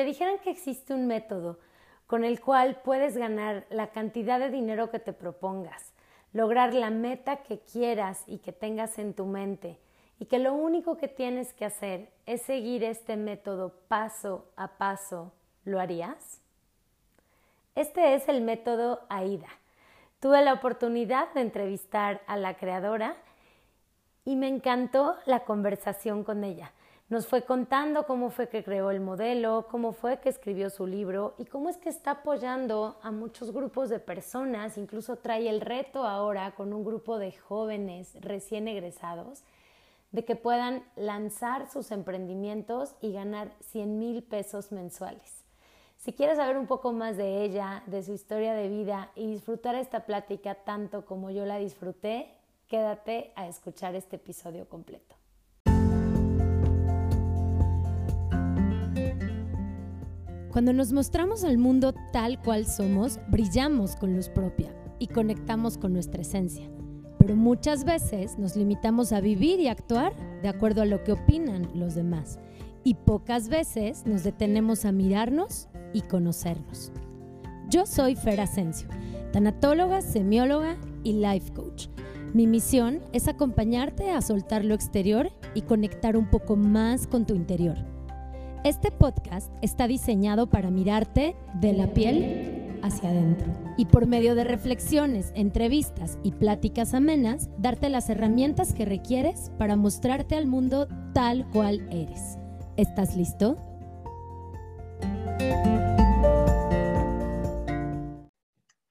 te dijeran que existe un método con el cual puedes ganar la cantidad de dinero que te propongas, lograr la meta que quieras y que tengas en tu mente, y que lo único que tienes que hacer es seguir este método paso a paso, ¿lo harías? Este es el método AIDA. Tuve la oportunidad de entrevistar a la creadora y me encantó la conversación con ella. Nos fue contando cómo fue que creó el modelo, cómo fue que escribió su libro y cómo es que está apoyando a muchos grupos de personas, incluso trae el reto ahora con un grupo de jóvenes recién egresados de que puedan lanzar sus emprendimientos y ganar 100 mil pesos mensuales. Si quieres saber un poco más de ella, de su historia de vida y disfrutar esta plática tanto como yo la disfruté, quédate a escuchar este episodio completo. Cuando nos mostramos al mundo tal cual somos, brillamos con luz propia y conectamos con nuestra esencia. Pero muchas veces nos limitamos a vivir y actuar de acuerdo a lo que opinan los demás. Y pocas veces nos detenemos a mirarnos y conocernos. Yo soy Fer Asensio, tanatóloga, semióloga y life coach. Mi misión es acompañarte a soltar lo exterior y conectar un poco más con tu interior este podcast está diseñado para mirarte de la piel hacia adentro y por medio de reflexiones, entrevistas y pláticas amenas, darte las herramientas que requieres para mostrarte al mundo tal cual eres. ¿Estás listo?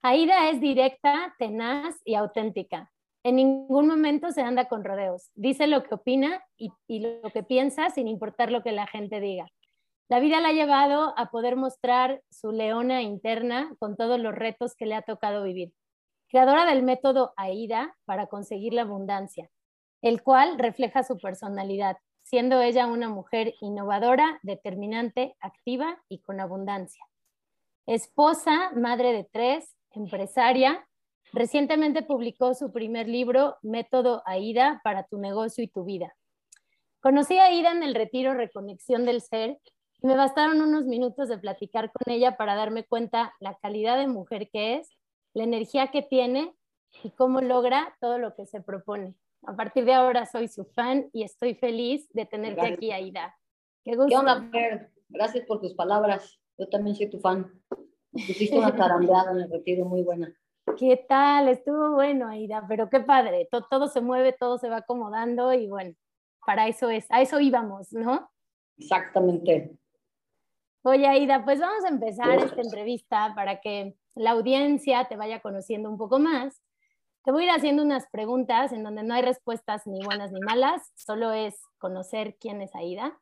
Aida es directa, tenaz y auténtica. En ningún momento se anda con rodeos. Dice lo que opina y, lo que piensa sin importar lo que la gente diga. La vida la ha llevado a poder mostrar su leona interna con todos los retos que le ha tocado vivir. Creadora del método AIDA para conseguir la abundancia, el cual refleja su personalidad, siendo ella una mujer innovadora, determinante, activa y con abundancia. Esposa, madre de tres, empresaria, recientemente publicó su primer libro, Método AIDA para tu negocio y tu vida. Conocí a Aida en el retiro Reconexión del Ser me bastaron unos minutos de platicar con ella para darme cuenta la calidad de mujer que es, la energía que tiene y cómo logra todo lo que se propone. A partir de ahora soy su fan y estoy feliz de tenerte aquí, Aida. Qué gusto. ¿Qué onda, Fer? Gracias por tus palabras. Yo también soy tu fan. Hiciste una tarambeada en el retiro muy buena. ¿Qué tal? Estuvo bueno, Aida, pero qué padre. Todo, todo se mueve, todo se va acomodando y bueno, para eso es, a eso íbamos, ¿no? Exactamente. Oye, Aida, pues vamos a empezar esta entrevista para que la audiencia te vaya conociendo un poco más. Te voy a ir haciendo unas preguntas en donde no hay respuestas ni buenas ni malas, solo es conocer quién es Aida.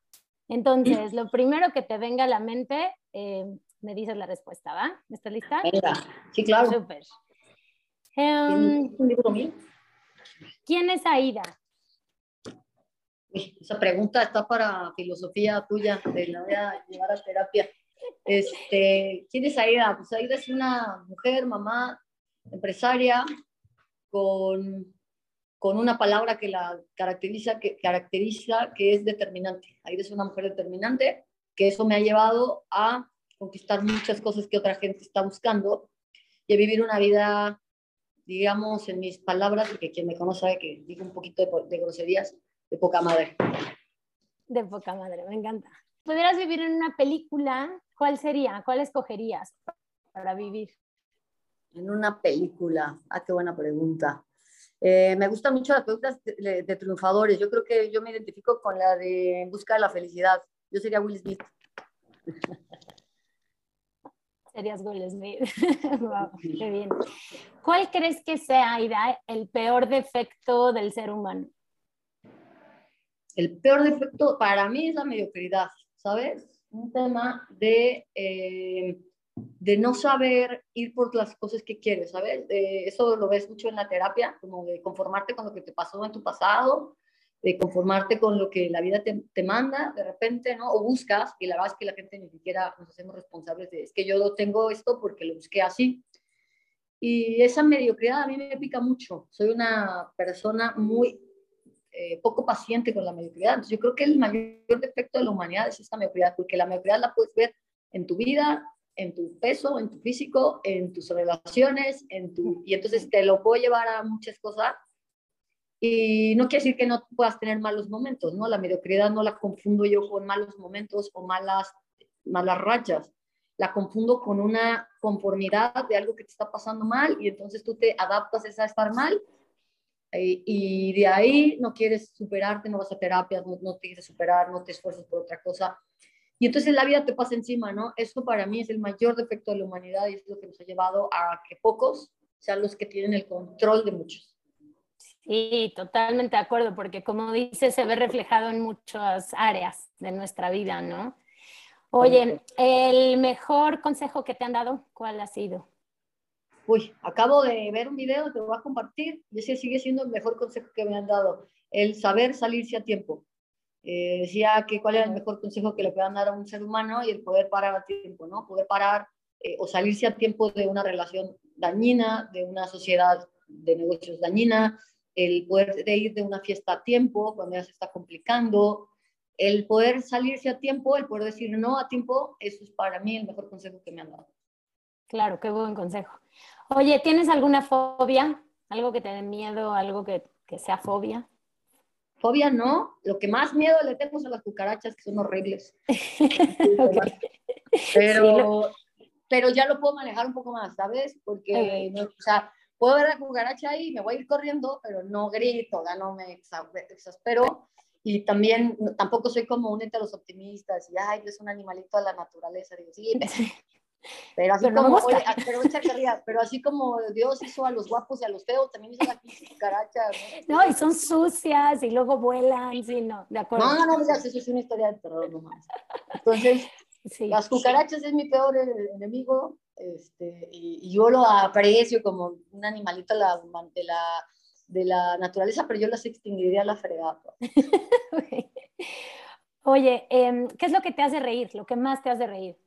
Entonces, lo primero que te venga a la mente, eh, me dices la respuesta, ¿va? ¿Estás lista? Sí, claro. Súper. Em. ¿Quién es Aida? Esa pregunta está para filosofía tuya, te la voy a llevar a terapia. Este, ¿Quién es Aida? Pues Aida es una mujer, mamá, empresaria, con, con una palabra que la caracteriza que, caracteriza, que es determinante. Aida es una mujer determinante, que eso me ha llevado a conquistar muchas cosas que otra gente está buscando y a vivir una vida, digamos, en mis palabras, porque quien me conoce sabe que digo un poquito de, de groserías, de poca madre. De poca madre, me encanta. ¿Pudieras vivir en una película? ¿Cuál sería? ¿Cuál escogerías para vivir? En una película. Ah, qué buena pregunta. Eh, me gustan mucho las películas de, de, triunfadores. Yo creo que yo me identifico con la de En busca de la felicidad. Yo sería Will Smith. Serías Will Smith. qué bien. ¿Cuál crees que sea, el peor defecto del ser humano? El peor defecto para mí es la mediocridad, ¿sabes? Un tema de, eh, de no saber ir por las cosas que quieres, ¿sabes? eso lo ves mucho en la terapia, como de conformarte con lo que te pasó en tu pasado, de conformarte con lo que la vida te, te, manda de repente, ¿no? O buscas, y la verdad es que la gente ni siquiera nos hacemos responsables de, es que yo tengo esto porque lo busqué así. Y esa mediocridad a mí me pica mucho. Soy una persona muy eh, poco paciente con la mediocridad. Entonces, yo creo que el mayor defecto de la humanidad es esta mediocridad, porque la mediocridad la puedes ver en tu vida, en tu peso, en tu físico, en tus relaciones, en tu, y entonces te lo puedo llevar a muchas cosas. Y no quiere decir que no puedas tener malos momentos, ¿no? La mediocridad no la confundo yo con malos momentos o malas, malas rachas. La confundo con una conformidad de algo que te está pasando mal y entonces tú te adaptas a estar mal eh, y de ahí no quieres superarte, no vas a terapia, no, no te quieres superar, no te esfuerzas por otra cosa. Y entonces la vida te pasa encima, ¿no? Eso para mí es el mayor defecto de la humanidad y es lo que nos ha llevado a que pocos sean los que tienen el control de muchos. Sí, totalmente de acuerdo, porque como dices, se ve reflejado en muchas áreas de nuestra vida, ¿no? Oye, ¿el mejor consejo que te han dado, cuál ha sido? Uy, acabo de ver un video, te lo voy a compartir, y ese sigue siendo el mejor consejo que me han dado, el saber salirse a tiempo. Eh, decía que cuál era el mejor consejo que le puedan dar a un ser humano y el poder parar a tiempo, ¿no? Poder parar eh, o salirse a tiempo de una relación dañina, de una sociedad de negocios dañina, el poder de ir de una fiesta a tiempo cuando ya se está complicando, el poder salirse a tiempo, el poder decir no a tiempo, eso es para mí el mejor consejo que me han dado. Claro, qué buen consejo. Oye, ¿tienes alguna fobia? ¿Algo que te dé miedo? ¿Algo que, que sea fobia? Fobia no, lo que más miedo le tengo son las cucarachas, que son horribles. pero, pero ya lo puedo manejar un poco más, ¿sabes? Porque, o sea, puedo ver la cucaracha ahí y me voy a ir corriendo, pero no grito, ya no me exaspero. Y también, tampoco soy como un de los optimistas, y, ay, es un animalito de la naturaleza. Digo, sí, pero así como, pero, pero así como Dios hizo a los guapos y a los feos, también hizo a cucarachas. ¿no? no, y son sucias y luego vuelan, sí, no, de acuerdo. No, no, no, eso es una historia de terror nomás. Entonces, las cucarachas es mi peor enemigo, este, y, yo lo aprecio como un animalito de la, de la, de la naturaleza, pero yo las extinguiría a la fregada. Oye, em, ¿qué es lo que te hace reír? Lo que más te hace reír.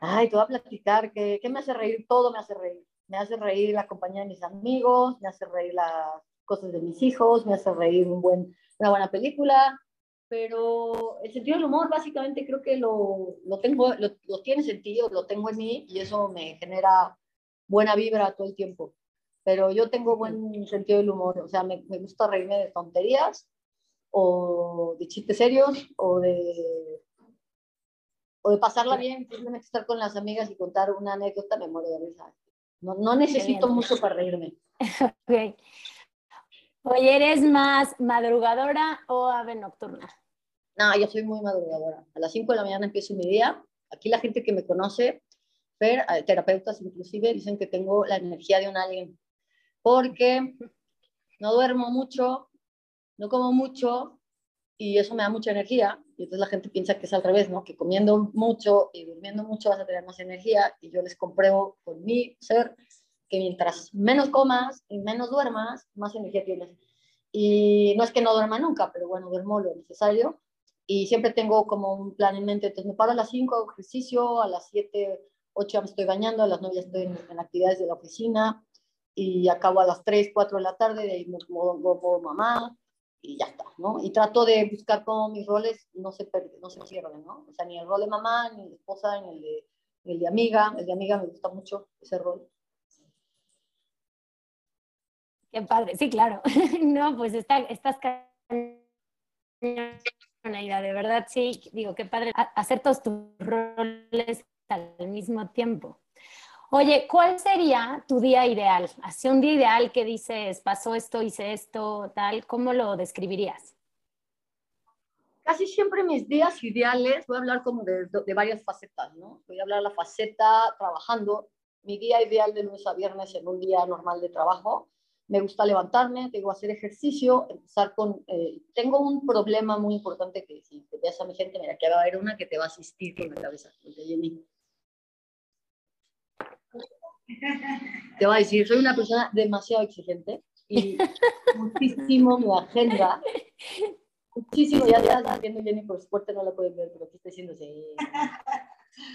Ay, te voy a platicar, ¿qué, ¿qué, me hace reír? Todo me hace reír. Me hace reír la compañía de mis amigos, me hace reír las cosas de mis hijos, me hace reír un buen, una buena película, pero el sentido del humor básicamente creo que lo, lo tengo, lo, lo, tiene sentido, lo tengo en mí y eso me genera buena vibra todo el tiempo. Pero yo tengo buen sentido del humor, o sea, me, me gusta reírme de tonterías o de chistes serios o de o de pasarla bien, simplemente estar con las amigas y contar una anécdota, me muero de risa. No, no necesito mucho para reírme. okay. Oye, ¿eres más madrugadora o ave nocturna? No, yo soy muy madrugadora. A las 5 de la mañana empiezo mi día. Aquí la gente que me conoce, eh, terapeutas inclusive, dicen que tengo la energía de un alien. Porque no duermo mucho, no como mucho, y eso me da mucha energía. Y entonces la gente piensa que es al revés, ¿no? Que comiendo mucho y durmiendo mucho vas a tener más energía. Y yo les compruebo con mi ser que mientras menos comas y menos duermas, más energía tienes. Y no es que no duerma nunca, pero bueno, duermo lo necesario. Y siempre tengo como un plan en mente. Entonces me paro a las 5, hago ejercicio, a las 7, 8 ya me estoy bañando, a las 9 ya estoy en, actividades de la oficina y acabo a las 3, 4 de la tarde, de ahí me como mamá, y ya está, ¿no? Y trato de buscar como mis roles no se, no se pierden, ¿no? O sea, ni el rol de mamá, ni de esposa, ni el de, el de amiga. El de amiga me gusta mucho ese rol. Qué padre, sí, claro. no, pues está, estás de verdad, sí, digo, qué padre hacer todos tus roles al mismo tiempo. Oye, ¿cuál sería tu día ideal? Así un día ideal que dices, pasó esto, hice esto, tal, ¿cómo lo describirías? Casi siempre mis días ideales, voy a hablar como de, varias facetas, ¿no? Voy a hablar de la faceta trabajando, mi día ideal de lunes a viernes en un día normal de trabajo. Me gusta levantarme, tengo que hacer ejercicio, empezar con... Eh, tengo un problema muy importante que si te veas a mi gente, mira, que va a haber una que te va a asistir con la cabeza, de Jenny te voy a decir, soy una persona demasiado exigente y muchísimo mi agenda, muchísimo, ya estás viendo Jenny, por suerte no la pueden ver, pero aquí estoy diciendo, sí.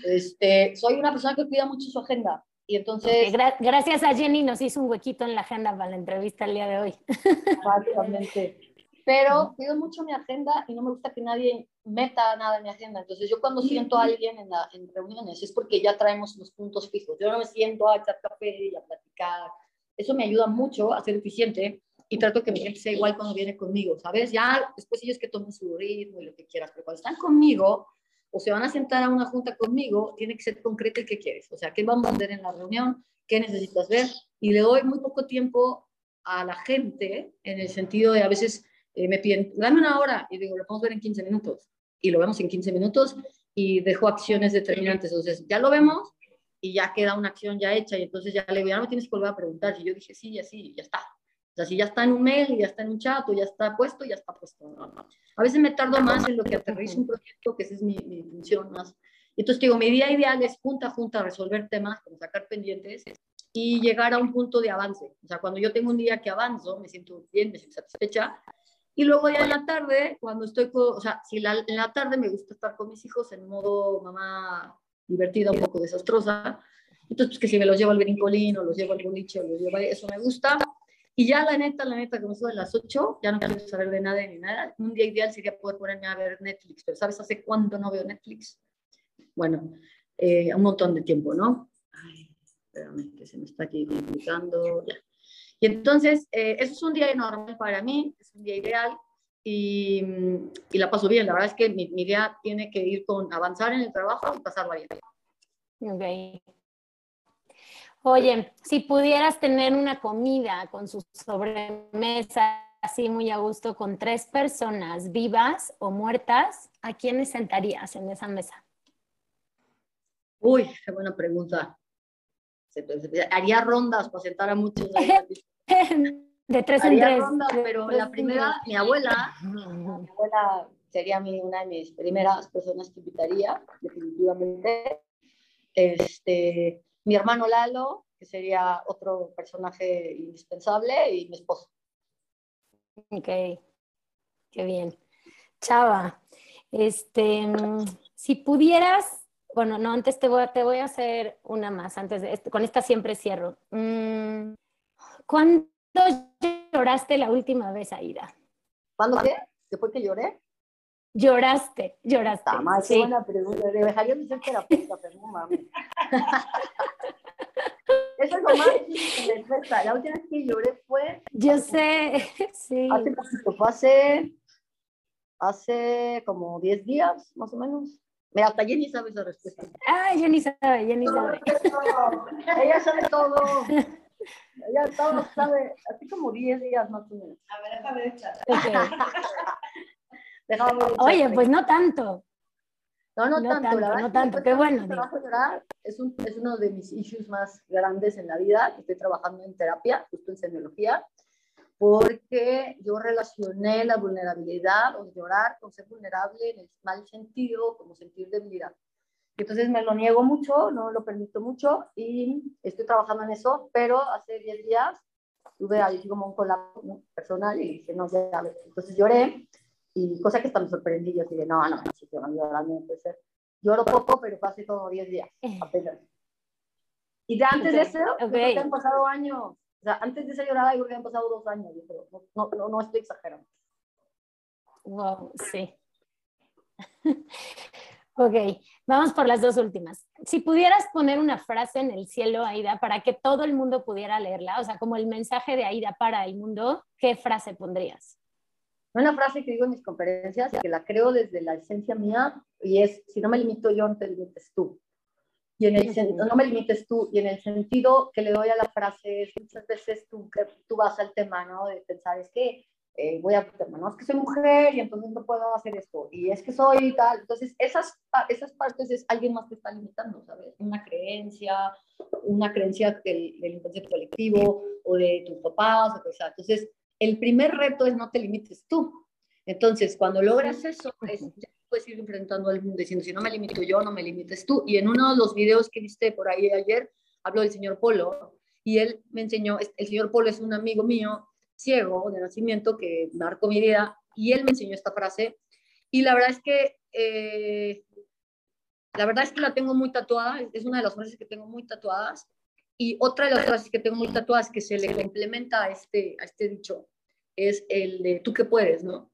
Este, soy una persona que cuida mucho su agenda y entonces... gracias a Jenny nos hizo un huequito en la agenda para la entrevista el día de hoy. Exactamente. Pero cuido mucho mi agenda y no me gusta que nadie meta nada en mi agenda. Entonces yo cuando siento a alguien en, la, en reuniones es porque ya traemos los puntos fijos. Yo no me siento a echar café y a platicar. Eso me ayuda mucho a ser eficiente y trato que mi gente sea igual cuando viene conmigo, ¿sabes? Ya después ellos que tomen su ritmo y lo que quieras, pero cuando están conmigo o se van a sentar a una junta conmigo, tiene que ser concreto el que quieres. O sea, ¿qué vamos a hacer en la reunión? ¿Qué necesitas ver? Y le doy muy poco tiempo a la gente en el sentido de a veces eh, me piden, dame una hora y digo, lo podemos ver en 15 minutos. Y lo vemos en 15 minutos y dejo acciones determinantes. Entonces, ya lo vemos y ya queda una acción ya hecha y entonces ya le digo, ya no tienes que volver a preguntar. Y yo dije, sí, ya sí, ya está. O sea, si ya está en un mail, ya está en un chat, o ya está puesto, ya está puesto. A veces me tardo más en lo que aterrizo un proyecto, que esa es mi, mi función más. Entonces, digo, mi día ideal es junta a junta resolver temas, como sacar pendientes y llegar a un punto de avance. O sea, cuando yo tengo un día que avanzo, me siento bien, me siento satisfecha. Y luego ya en la tarde, cuando estoy, con, o sea, si la, en la tarde me gusta estar con mis hijos en modo mamá divertida, un poco desastrosa, entonces pues que si me los llevo al brincolín o los llevo al boliche o los llevo, eso me gusta. Y ya la neta, la neta, como son a las 8, ya no quiero saber de nada ni nada. Un día ideal sería poder ponerme a ver Netflix, pero ¿sabes hace cuánto no veo Netflix? Bueno, eh, un montón de tiempo, ¿no? Ay, espérame, que se me está aquí complicando. Ya. Y entonces, eh, eso es un día normal para mí, es un día ideal y, y la paso bien. La verdad es que mi, mi, día tiene que ir con avanzar en el trabajo y pasarlo bien. Ok. Oye, si pudieras tener una comida con su sobremesa así muy a gusto con tres personas vivas o muertas, ¿a quiénes sentarías en esa mesa? Uy, qué buena pregunta. Haría rondas para sentar a muchos. de tres Haría en tres. rondas, pero la primera, mi abuela, mi abuela sería mi, una de mis primeras personas que invitaría, definitivamente. Este, mi hermano Lalo, que sería otro personaje indispensable, y mi esposo. Ok, qué bien. Chava, este, si pudieras, bueno, no, antes te voy, a, te voy a hacer una más, antes de, con esta siempre cierro. Mm, ¿Cuándo lloraste la última vez, Aida? ¿Cuándo qué? ¿Después que lloré? Lloraste, lloraste. Mal, sí. buena pregunta. Dejaría de ser terapeuta, pero no mames. Eso es lo más difícil. La última vez que lloré fue. Yo sé, sí. Hace poquito, fue hace, hace como 10 días, más o menos. Mira, hasta Jenny sabe esa respuesta. Ah, Jenny sabe, Jenny sabe. Ella sabe todo. Ella todo sabe, así como 10 días más o menos. A ver, déjame echar. Okay. Déjame echar. Oye, pues no tanto. No, no, No tanto, tanto, la verdad. no tanto, qué bueno, mucho trabajo llorar. Es, un, es uno de mis issues más grandes en la vida. Estoy trabajando en terapia, justo en semiología, porque yo relacioné la vulnerabilidad o llorar con ser vulnerable en el mal sentido, como sentir debilidad. Entonces me lo niego mucho, no lo permito mucho y estoy trabajando en eso, pero hace 10 días tuve ahí como un colapso personal y dije, no, ya, entonces lloré y cosa que hasta me sorprendí, yo dije, no, no, no, si te van llorando, no puede ser. Lloro poco, pero hace como 10 días, apenas. Y de antes de eso, que han pasado años. Sea, antes de esa llorada, yo creo que han pasado dos años, yo creo. No, no, no estoy exagerando. Wow, sí. ok, vamos por las dos últimas. Si pudieras poner una frase en el cielo, Aida, para que todo el mundo pudiera leerla, o sea, como el mensaje de Aida para el mundo, ¿qué frase pondrías? Una frase que digo en mis conferencias, que la creo desde la esencia mía, y es, si no me limito yo, no te limites tú. Y en el sentido, no me limites tú, y en el sentido que le doy a la frase es, muchas veces tú, tú vas al tema, ¿no? De pensar, es que eh, voy a ¿no? Es que soy mujer y entonces no puedo hacer esto, y es que soy tal. Entonces, esas, esas partes es alguien más que está limitando, ¿sabes? Una creencia, una creencia del, del inconsciente colectivo, o de tus papás, o sea. Entonces, el primer reto es no te limites tú. Entonces, cuando logras eso, es, puedes ir enfrentando al mundo diciendo, si no me limito yo, no me limites tú. Y en uno de los videos que viste por ahí ayer, habló del señor Polo, y él me enseñó, el señor Polo es un amigo mío, ciego de nacimiento, que marcó mi vida, y él me enseñó esta frase, y la verdad es que, eh, la verdad es que la tengo muy tatuada, es una de las frases que tengo muy tatuadas, y otra de las frases que tengo muy tatuadas que se le complementa a este, a este dicho es el de tú que puedes, ¿no?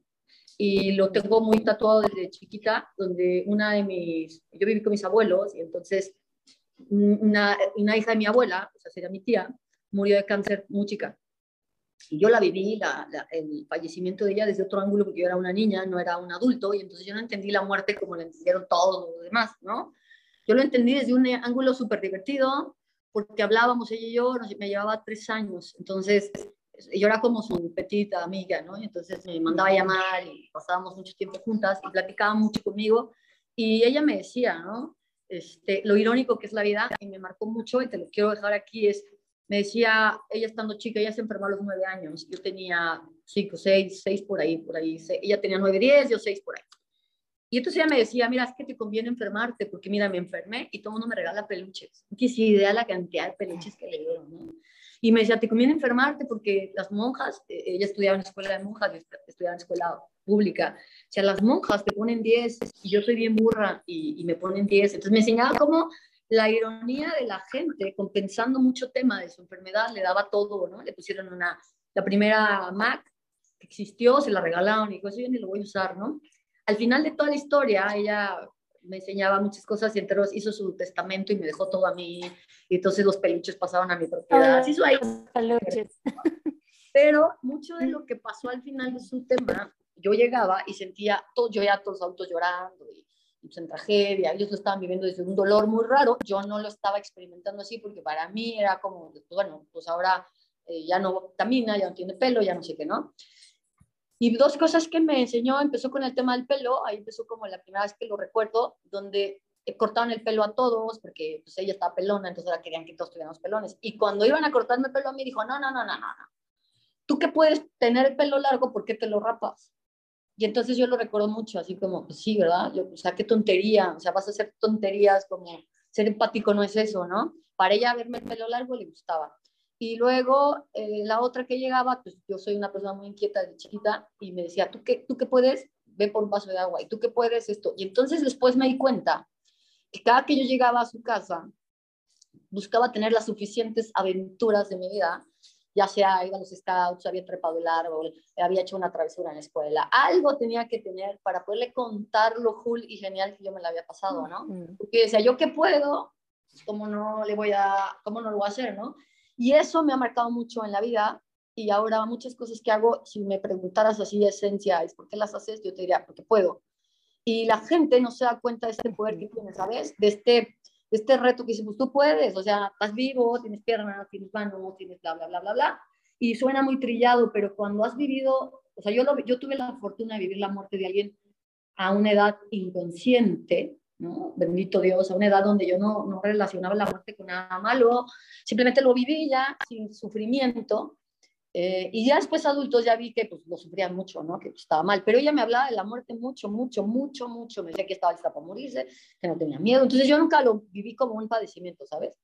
Y lo tengo muy tatuado desde chiquita, donde una de mis, yo viví con mis abuelos y entonces una, una hija de mi abuela, o sea, sería mi tía, murió de cáncer muy chica. Y yo la viví, la, el fallecimiento de ella desde otro ángulo, porque yo era una niña, no era un adulto, y entonces yo no entendí la muerte como la entendieron todos los demás, ¿no? Yo lo entendí desde un ángulo súper divertido, porque hablábamos ella y yo, me llevaba tres años, entonces yo era como su petita amiga, ¿no? Y entonces me mandaba a llamar y pasábamos mucho tiempo juntas y platicaba mucho conmigo, y ella me decía, ¿no? Este, lo irónico que es la vida, y me marcó mucho, y te lo quiero dejar aquí, es me decía, ella estando chica, ella se enfermó a los nueve años, yo tenía cinco, seis, seis por ahí, por ahí, ella tenía nueve, diez, yo seis por ahí. Y entonces ella me decía, mira, es que te conviene enfermarte, porque mira, me enfermé y todo el mundo me regala peluches. Tienes idea la cantidad de peluches que le dieron, ¿no? Y me decía, te conviene enfermarte porque las monjas, eh, ella estudiaba en escuela de monjas, estudiaba en escuela pública, o sea, las monjas te ponen 10 y yo soy bien burra y, y me ponen 10. Entonces me enseñaba cómo la ironía de la gente, compensando mucho tema de su enfermedad, le daba todo, ¿no? Le pusieron una, la primera Mac que existió, se la regalaron y dijo, eso yo ni lo voy a usar, ¿no? Al final de toda la historia, ella me enseñaba muchas cosas y entonces hizo su testamento y me dejó todo a mí, y entonces los peluches pasaron a mi propiedad. Así ahí. Peluches. Pero mucho de lo que pasó al final de su tema, yo llegaba y sentía, todo, yo ya todos los autos llorando y pues, en tragedia, ellos lo estaban viviendo desde un dolor muy raro, yo no lo estaba experimentando así porque para mí era como, pues, bueno, pues ahora eh, ya no camina, ya no tiene pelo, ya no sé qué, ¿no? Y dos cosas que me enseñó, empezó con el tema del pelo, ahí empezó como la primera vez que lo recuerdo, donde cortaban el pelo a todos, porque pues ella estaba pelona, entonces ahora querían que todos tuviéramos pelones. Y cuando iban a cortarme el pelo a mí, dijo, no, no, no, no, no, no. Tú que puedes tener el pelo largo, ¿por qué te lo rapas? Y entonces yo lo recuerdo mucho, así como, pues sí, ¿verdad? Yo, o sea, qué tontería, o sea, vas a hacer tonterías como ser empático no es eso, ¿no? Para ella verme el pelo largo le gustaba. Y luego eh, la otra que llegaba, pues yo soy una persona muy inquieta de chiquita y me decía, ¿tú qué, ¿tú qué puedes? Ve por un vaso de agua. ¿Y tú qué puedes esto? Y entonces después me di cuenta que cada que yo llegaba a su casa, buscaba tener las suficientes aventuras de mi vida ya sea iba a los scouts, había trepado el árbol, había hecho una travesura en la escuela, algo tenía que tener para poderle contar lo cool y genial que yo me la había pasado, ¿no? Porque decía, yo qué puedo, ¿cómo no le voy a, cómo no lo voy a hacer, no? Y eso me ha marcado mucho en la vida y ahora muchas cosas que hago, si me preguntaras así de esencia, ¿por qué las haces? Yo te diría, porque puedo. Y la gente no se da cuenta de este poder que tiene, ¿sabes? De este este reto que dice, pues tú puedes, o sea, estás vivo, tienes piernas, tienes manos, tienes bla, bla, bla, bla, bla. Y suena muy trillado, pero cuando has vivido, o sea, yo, lo, yo tuve la fortuna de vivir la muerte de alguien a una edad inconsciente, Bendito Dios, a una edad donde yo no, no relacionaba la muerte con nada malo, simplemente lo viví ya sin sufrimiento eh, y ya después adultos ya vi que pues, lo sufrían mucho, ¿no? Que pues, estaba mal. Pero ella me hablaba de la muerte mucho, mucho, mucho, mucho. Me decía que estaba lista para morirse, que no tenía miedo. Entonces yo nunca lo viví como un padecimiento, ¿sabes?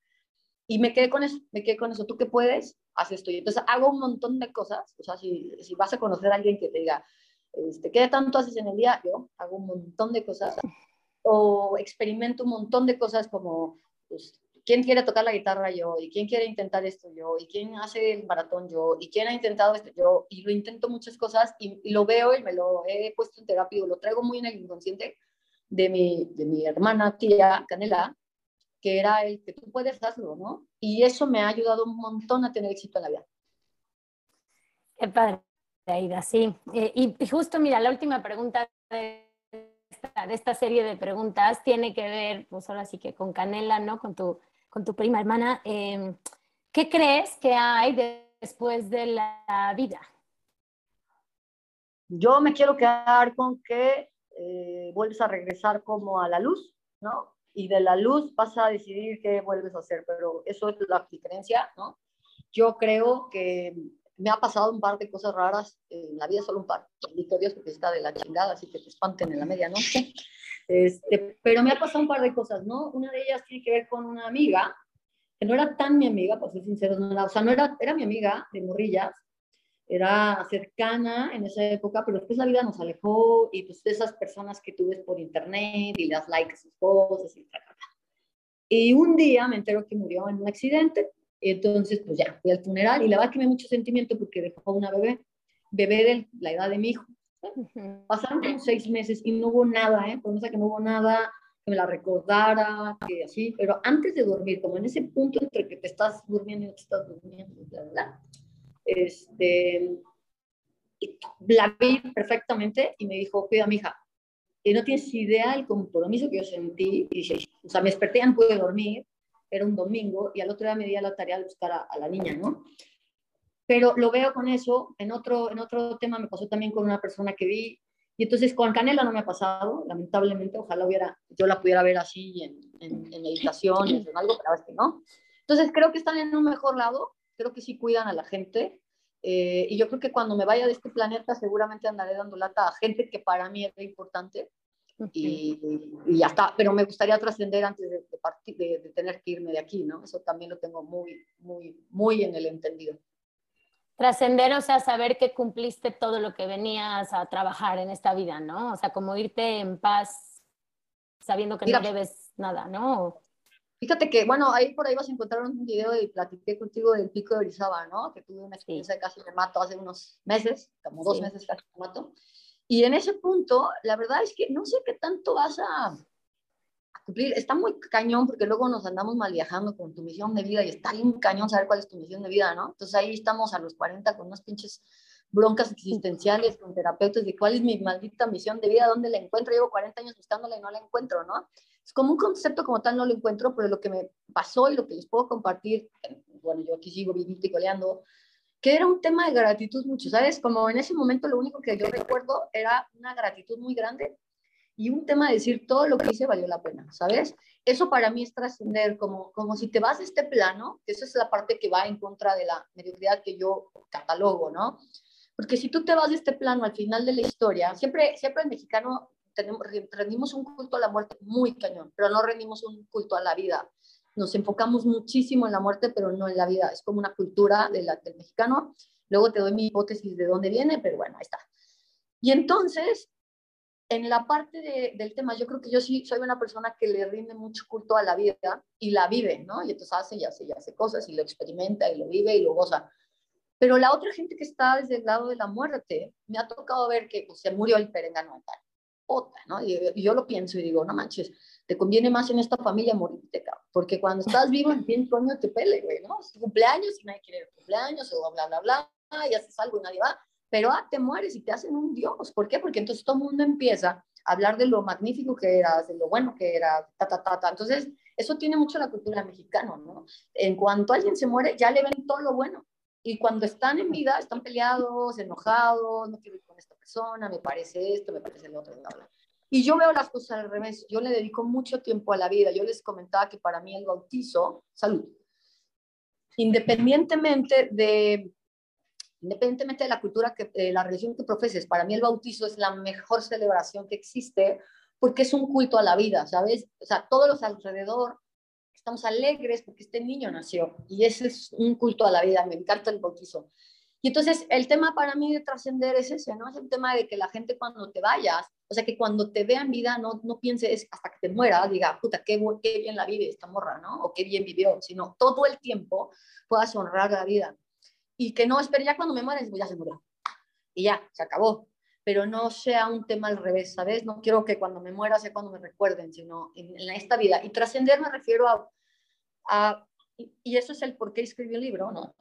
Y me quedé con eso, me quedé con eso. ¿Tú qué puedes? Haz esto. Y entonces hago un montón de cosas. O sea, si, si vas a conocer a alguien que te diga, este, ¿qué tanto haces en el día? Yo hago un montón de cosas. O experimento un montón de cosas como pues, quién quiere tocar la guitarra yo, y quién quiere intentar esto yo, y quién hace el maratón yo, y quién ha intentado esto yo, y lo intento muchas cosas y, lo veo y me lo he puesto en terapia, lo traigo muy en el inconsciente de mi, de mi hermana, tía Canela, que era el que tú puedes hacerlo, ¿no? Y eso me ha ayudado un montón a tener éxito en la vida. Qué padre, Aida, sí. Eh, y justo, mira, la última pregunta esta, de esta, serie de preguntas tiene que ver, pues ahora sí que con Canela, ¿no? Con tu con tu prima hermana, em, ¿qué crees que hay después de la vida? Yo me quiero quedar con que eh, vuelves a regresar como a la luz, ¿no? Y de la luz vas a decidir qué vuelves a hacer, pero eso es la diferencia, ¿no? Yo creo que me ha pasado un par de cosas raras en la vida, solo un par. Bendito Dios, porque está de la chingada, así que te espanten en la medianoche. Este, pero me ha pasado un par de cosas, ¿no? Una de ellas tiene que ver con una amiga, que no era tan mi amiga, para ser sincero, no era, o sea, no era, era mi amiga de morrillas, era cercana en esa época, pero después la vida nos alejó y pues esas personas que tú ves por internet y las likes sus cosas y tal, Y un día me entero que murió en un accidente, entonces pues ya fui al funeral y la verdad que me mucho sentimiento porque dejó una bebé, bebé de la edad de mi hijo, Pasaron como seis meses y no hubo nada, ¿eh? Promesa que no hubo nada, que me la recordara, que así, pero antes de dormir, como en ese punto entre que te estás durmiendo y no te estás durmiendo, bla, bla, este, la vi perfectamente y me dijo, cuida, mija, y no tienes idea del compromiso que yo sentí, y dije, o sea, me desperté, ya no pude dormir, era un domingo, y al otro día me di a la tarea de buscar a, a la niña, ¿no? pero lo veo con eso. En otro, en otro tema me pasó también con una persona que vi, y entonces con Canela no me ha pasado, lamentablemente, ojalá hubiera, yo la pudiera ver así en, en, en meditaciones o en algo, pero es que no. Entonces creo que están en un mejor lado, creo que sí cuidan a la gente, eh, y yo creo que cuando me vaya de este planeta seguramente andaré dando lata a gente que para mí era importante, y, y, ya está. Pero me gustaría trascender antes de, de, partir, de, de, tener que irme de aquí, ¿no? Eso también lo tengo muy, muy, muy en el entendido trascender, o sea, saber que cumpliste todo lo que venías a trabajar en esta vida, ¿no? O sea, como irte en paz sabiendo que Mira, no debes nada, ¿no? Fíjate que, bueno, ahí por ahí vas a encontrar un video y platiqué contigo del pico de Orizaba, ¿no? Que tuve una experiencia sí. de casi me mato hace unos meses, como dos sí. meses casi me mato. Y en ese punto, la verdad es que no sé qué tanto vas a, cumplir. Está muy cañón porque luego nos andamos mal viajando con tu misión de vida y está bien cañón saber cuál es tu misión de vida, ¿no? Entonces ahí estamos a los 40 con unas pinches broncas existenciales con terapeutas de cuál es mi maldita misión de vida, dónde la encuentro. Llevo 40 años buscándola y no la encuentro, ¿no? Es como un concepto como tal no lo encuentro, pero lo que me pasó y lo que les puedo compartir, bueno, yo aquí sigo viviendo y coleando, que era un tema de gratitud mucho, ¿sabes? Como en ese momento lo único que yo recuerdo era una gratitud muy grande y un tema de decir todo lo que hice valió la pena, ¿sabes? Eso para mí es trascender, como, como si te vas de este plano, que esa es la parte que va en contra de la mediocridad que yo catalogo, ¿no? Porque si tú te vas de este plano al final de la historia, siempre, siempre el mexicano tenemos, rendimos un culto a la muerte muy cañón, pero no rendimos un culto a la vida. Nos enfocamos muchísimo en la muerte, pero no en la vida. Es como una cultura de la, del mexicano. Luego te doy mi hipótesis de dónde viene, pero bueno, ahí está. Y entonces, en la parte de, del tema, yo creo que yo sí soy una persona que le rinde mucho culto a la vida y la vive, ¿no? Y entonces hace y hace y hace cosas y lo experimenta y lo vive y lo goza. Pero la otra gente que está desde el lado de la muerte, me ha tocado ver que pues, se murió el perengano. Otra, ¿no? Y, y, yo lo pienso y digo, no manches, te conviene más en esta familia morirte, cabrón. Porque cuando estás vivo, en fin, coño, te pele, güey, ¿no? Es cumpleaños y nadie quiere el cumpleaños o bla, bla, bla, y haces algo y nadie va pero ah, te mueres y te hacen un dios. ¿Por qué? Porque entonces todo el mundo empieza a hablar de lo magnífico que eras, de lo bueno que era, ta, ta, ta, ta. Entonces, eso tiene mucho la cultura mexicana, ¿no? En cuanto alguien se muere, ya le ven todo lo bueno. Y cuando están en vida, están peleados, enojados, no quiero ir con esta persona, me parece esto, me parece lo otro, bla, bla. Y yo veo las cosas al revés. Yo le dedico mucho tiempo a la vida. Yo les comentaba que para mí el bautizo, salud, independientemente de independientemente de la cultura, que, de la religión que profeses, para mí el bautizo es la mejor celebración que existe porque es un culto a la vida, ¿sabes? O sea, todos los alrededor estamos alegres porque este niño nació y ese es un culto a la vida, me encanta el bautizo. Y entonces el tema para mí de trascender es ese, ¿no? Es el tema de que la gente cuando te vayas, o sea, que cuando te vea en vida no, no pienses hasta que te muera, diga, puta, qué, qué bien la vive esta morra, ¿no? O qué bien vivió, sino todo el tiempo puedas honrar la vida y que no espere ya cuando me mueres, ya se murió. Y ya, se acabó. Pero no sea un tema al revés, ¿sabes? No quiero que cuando me muera sea cuando me recuerden, sino en, en esta vida. Y trascender me refiero a, a y, y, eso es el por qué escribí el libro, ¿no?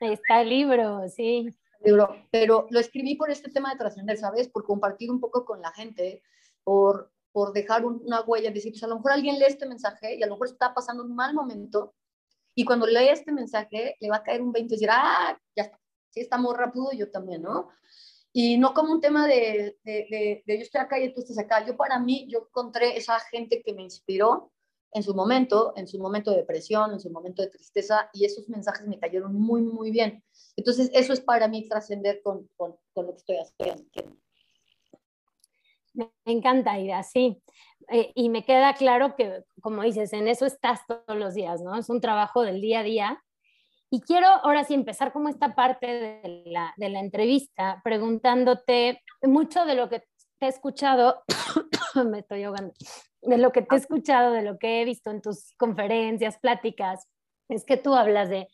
Está el libro, sí. Libro, pero lo escribí por este tema de trascender, ¿sabes? Por compartir un poco con la gente, por, por dejar una huella, decir, pues a lo mejor alguien lee este mensaje y a lo mejor está pasando un mal momento y cuando lee este mensaje, le va a caer un 20 y decir, ah, ya está, si esta morra pudo, yo también, ¿no? Y no como un tema de, de, de, de, yo estoy acá y tú estás acá. Yo para mí, yo encontré esa gente que me inspiró en su momento, en su momento de depresión, en su momento de tristeza, y esos mensajes me cayeron muy, muy bien. Entonces, eso es para mí trascender con, con, con, lo que estoy haciendo. Me encanta, Ida, sí. Eh, y me queda claro que, como dices, en eso estás todos los días, ¿no? Es un trabajo del día a día. Y quiero ahora sí empezar como esta parte de la, de la entrevista preguntándote mucho de lo que te he escuchado, me estoy ahogando, de lo que te he escuchado, de lo que he visto en tus conferencias, pláticas, es que tú hablas de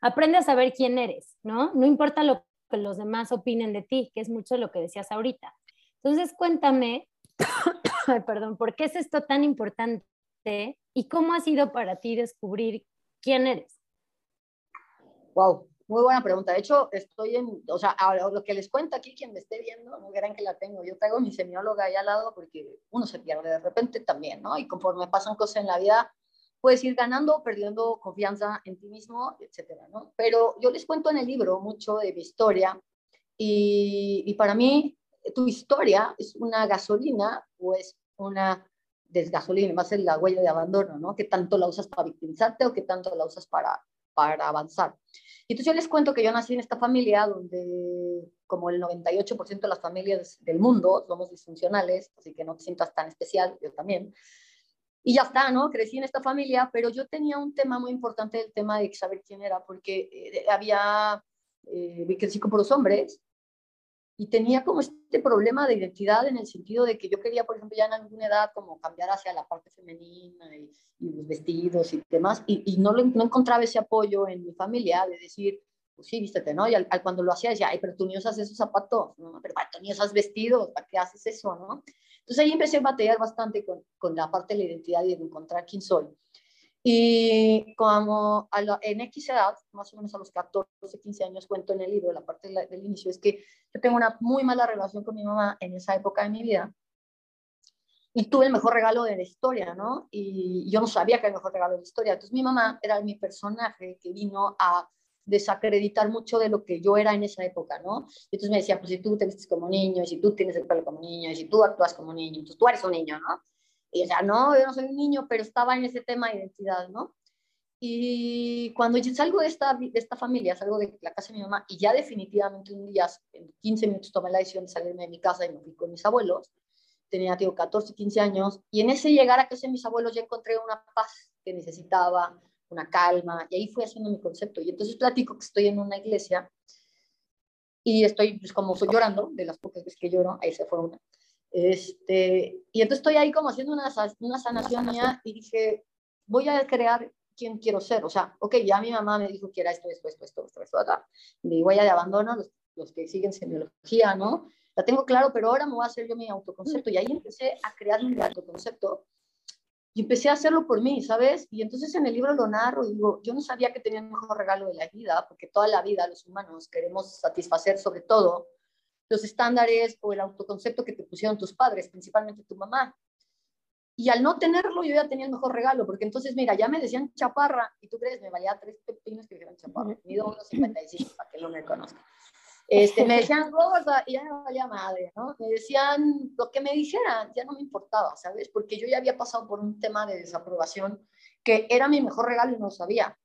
aprende a saber quién eres, ¿no? No importa lo que los demás opinen de ti, que es mucho lo que decías ahorita. Entonces, cuéntame, perdón, ¿por qué es esto tan importante y cómo ha sido para ti descubrir quién eres? Wow, muy buena pregunta. De hecho, estoy en, o sea, lo que les cuento aquí, quien me esté viendo, no verán que la tengo. Yo traigo mi semióloga ahí al lado porque uno se pierde de repente también, ¿no? Y conforme pasan cosas en la vida, puedes ir ganando perdiendo confianza en ti mismo, etcétera, ¿no? Pero yo les cuento en el libro mucho de mi historia y, y para mí tu historia es una gasolina o es una desgasolina, a ser la huella de abandono, ¿no? ¿Qué tanto la usas para victimizarte o qué tanto la usas para, para avanzar? Y entonces yo les cuento que yo nací en esta familia donde como el 98% de las familias del mundo somos disfuncionales, así que no te sientas tan especial, yo también. Y ya está, ¿no? Crecí en esta familia, pero yo tenía un tema muy importante, el tema de saber quién era, porque eh, había, eh, crecí con los hombres, y tenía como este problema de identidad en el sentido de que yo quería, por ejemplo, ya en alguna edad como cambiar hacia la parte femenina y, los vestidos y demás, y, y no, lo, no encontraba ese apoyo en mi familia de decir, pues sí, vístete, ¿no? Y al, cuando lo hacía decía, ay, pero tú ni usas esos zapatos, ¿no? Pero tú ni usas vestidos, ¿para qué haces eso, no? Entonces ahí empecé a batallar bastante con, con la parte de la identidad y de encontrar quién soy. Y como en X edad, más o menos a los 14, 15 años, cuento en el libro, la parte del inicio, es que yo tengo una muy mala relación con mi mamá en esa época de mi vida. Y tuve el mejor regalo de la historia, ¿no? Y yo no sabía que era el mejor regalo de la historia. Entonces mi mamá era mi personaje que vino a desacreditar mucho de lo que yo era en esa época, ¿no? Entonces me decía, pues si tú te vistes como niño, y si tú tienes el pelo como niño, y si tú actúas como niño, entonces tú eres un niño, ¿no? Y sea, no, yo no soy un niño, pero estaba en ese tema de identidad, ¿no? Y cuando yo salgo de esta, de esta familia, salgo de la casa de mi mamá y ya definitivamente un día, en 15 minutos tomé la decisión de salirme de mi casa y me fui con mis abuelos, tenía, digo, 14, 15 años, y en ese llegar a casa de mis abuelos ya encontré una paz que necesitaba, una calma, y ahí fui haciendo mi concepto. Y entonces platico que estoy en una iglesia y estoy, pues como estoy llorando, de las pocas veces que lloro, ahí se fue una. Este, y entonces estoy ahí como haciendo una, una sanación mía y dije, voy a crear quién quiero ser. O sea, ok, ya mi mamá me dijo que era esto, esto, esto, esto, esto, esto acá. Y voy a de abandono, los, los que siguen semiología, ¿no? La tengo claro, pero ahora me voy a hacer yo mi autoconcepto. Y ahí empecé a crear mi autoconcepto. Y empecé a hacerlo por mí, ¿sabes? Y entonces en el libro lo narro y digo, yo no sabía que tenía el mejor regalo de la vida, porque toda la vida los humanos queremos satisfacer sobre todo los estándares o el autoconcepto que te pusieron tus padres, principalmente tu mamá. Y al no tenerlo, yo ya tenía el mejor regalo, porque entonces, mira, ya me decían chaparra, y tú crees, me valía tres pepinos que dijeran chaparra, mido 1,55 para que lo me conozca. Este, me decían gorda y ya me valía madre, ¿no? Me decían lo que me dijeran, ya no me importaba, ¿sabes? Porque yo ya había pasado por un tema de desaprobación que era mi mejor regalo y no lo sabía.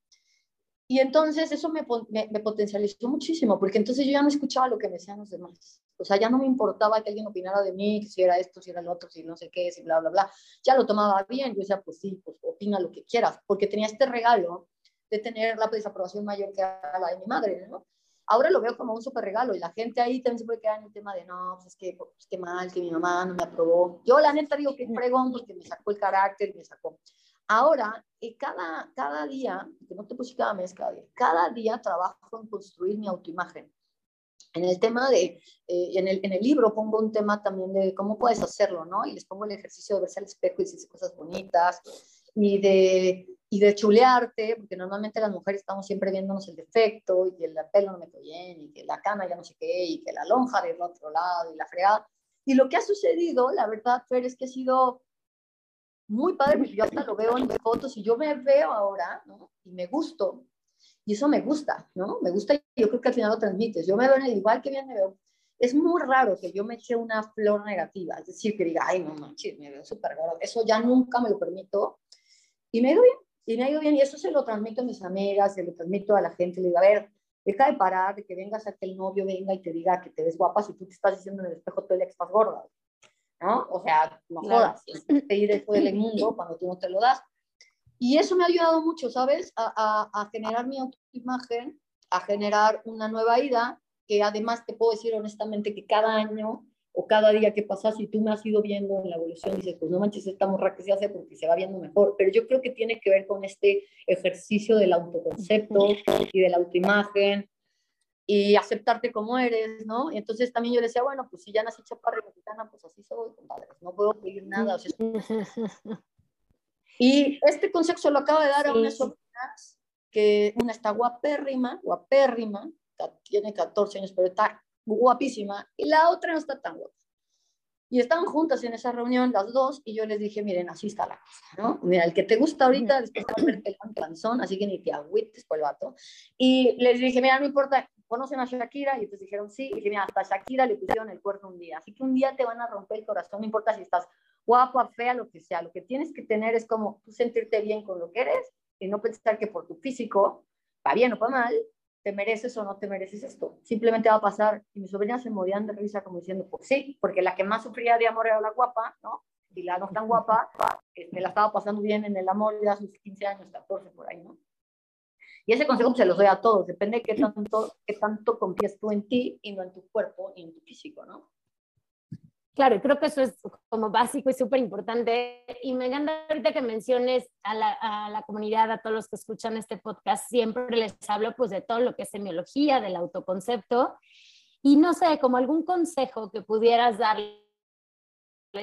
Y entonces eso me, me, potencializó muchísimo, porque entonces yo ya no escuchaba lo que me decían los demás. O sea, ya no me importaba que alguien opinara de mí, que si era esto, si era lo otro, si no sé qué, si bla, bla, bla. Ya lo tomaba bien. Yo decía, pues sí, pues opina lo que quieras, porque tenía este regalo de tener la desaprobación mayor que la de mi madre, ¿no? Ahora lo veo como un súper regalo y la gente ahí también se puede quedar en el tema de, no, pues es que, pues, qué mal, que mi mamá no me aprobó. Yo la neta digo que pregón porque me sacó el carácter, me sacó. Ahora, eh, cada, cada día, que no te puse cada mes, cada día, cada día trabajo en construir mi autoimagen. En el tema de, eh, en, el, en, el, libro pongo un tema también de cómo puedes hacerlo, ¿no? Y les pongo el ejercicio de verse al espejo y decirse cosas bonitas y de, y de chulearte, porque normalmente las mujeres estamos siempre viéndonos el defecto y que el pelo no me quedó bien y que la cana ya no sé qué y que la lonja del otro lado y la fregada. Y lo que ha sucedido, la verdad, Fer, es que ha sido muy padre, porque yo hasta lo veo en fotos y yo me veo ahora, ¿no? Y me gusto, y eso me gusta, ¿no? Me gusta y yo creo que al final lo transmites. Yo me veo en el igual que bien me veo. Es muy raro que yo me eche una flor negativa, es decir, que diga, ay, no manches, me veo súper gordo. Eso ya nunca me lo permito. Y me veo bien, y me ha ido bien, y eso se lo transmito a mis amigas, se lo transmito a la gente. Le digo, a ver, deja de parar, de que vengas a que el novio venga y te diga que te ves guapa si tú te estás diciendo en el espejo todo el que gorda. ¿No? O sea, no jodas, pedir eso del mundo cuando tú no te lo das. Y eso me ha ayudado mucho, ¿sabes? A, a, a generar mi autoimagen, a generar una nueva vida, que además te puedo decir honestamente que cada año o cada día que pasa, si tú me has ido viendo en la evolución, dices, pues no manches, esta morra que se hace porque se va viendo mejor. Pero yo creo que tiene que ver con este ejercicio del autoconcepto y de la autoimagen y aceptarte como eres, ¿no? Y entonces también yo decía, bueno, pues si ya nací chaparra mexicana, pues así soy, compadres, no puedo pedir nada. y este consejo se lo acabo de dar a unas sobrinas, que una está guapérrima, guapérrima, tiene 14 años, pero está guapísima, y la otra no está tan guapa. Y estaban juntas en esa reunión las dos y yo les dije, miren, así está la cosa, ¿no? Mira, el que te gusta ahorita, después va a ver panzón, así que ni te agüites por el vato. Y les dije, mira, no importa, ¿conocen a Shakira? Y entonces dijeron, sí. Y mira, hasta Shakira le pusieron el cuerno un día. Así que un día te van a romper el corazón, no importa si estás guapa, fea, lo que sea. Lo que tienes que tener es como tú sentirte bien con lo que eres y no pensar que por tu físico, va bien o para mal, ¿te mereces o no te mereces esto? Simplemente va a pasar. Y mis sobrinas se movían de risa como diciendo, pues sí, porque la que más sufría de amor era la guapa, ¿no? Y la no tan guapa, me este, la estaba pasando bien en el amor ya a sus 15 años, 14 por ahí, ¿no? Y ese consejo se los doy a todos, depende de qué tanto, qué tanto confías tú en ti y no en tu cuerpo y en tu físico, ¿no? Claro, y creo que eso es como básico y súper importante. Y me encanta ahorita que menciones a la, a la, comunidad, a todos los que escuchan este podcast, siempre les hablo pues de todo lo que es semiología, del autoconcepto. Y no sé, como algún consejo que pudieras darles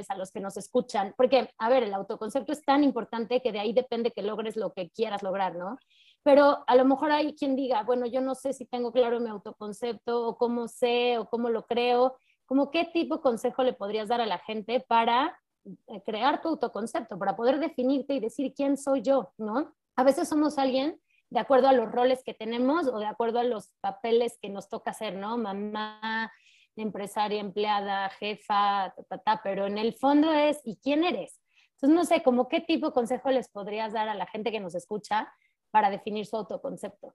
a los que nos escuchan, porque, a ver, el autoconcepto es tan importante que de ahí depende que logres lo que quieras lograr, ¿no? Pero a lo mejor hay quien diga, bueno, yo no sé si tengo claro mi autoconcepto o cómo sé o cómo lo creo como qué tipo de consejo le podrías dar a la gente para eh, crear tu autoconcepto, para poder definirte y decir quién soy yo, ¿no? A veces somos alguien de acuerdo a los roles que tenemos o de acuerdo a los papeles que nos toca hacer, ¿no? Mamá, empresaria, empleada, jefa, ta, ta, pero en el fondo es, ¿y quién eres? Entonces, no sé, como qué tipo de consejo les podrías dar a la gente que nos escucha para definir su autoconcepto.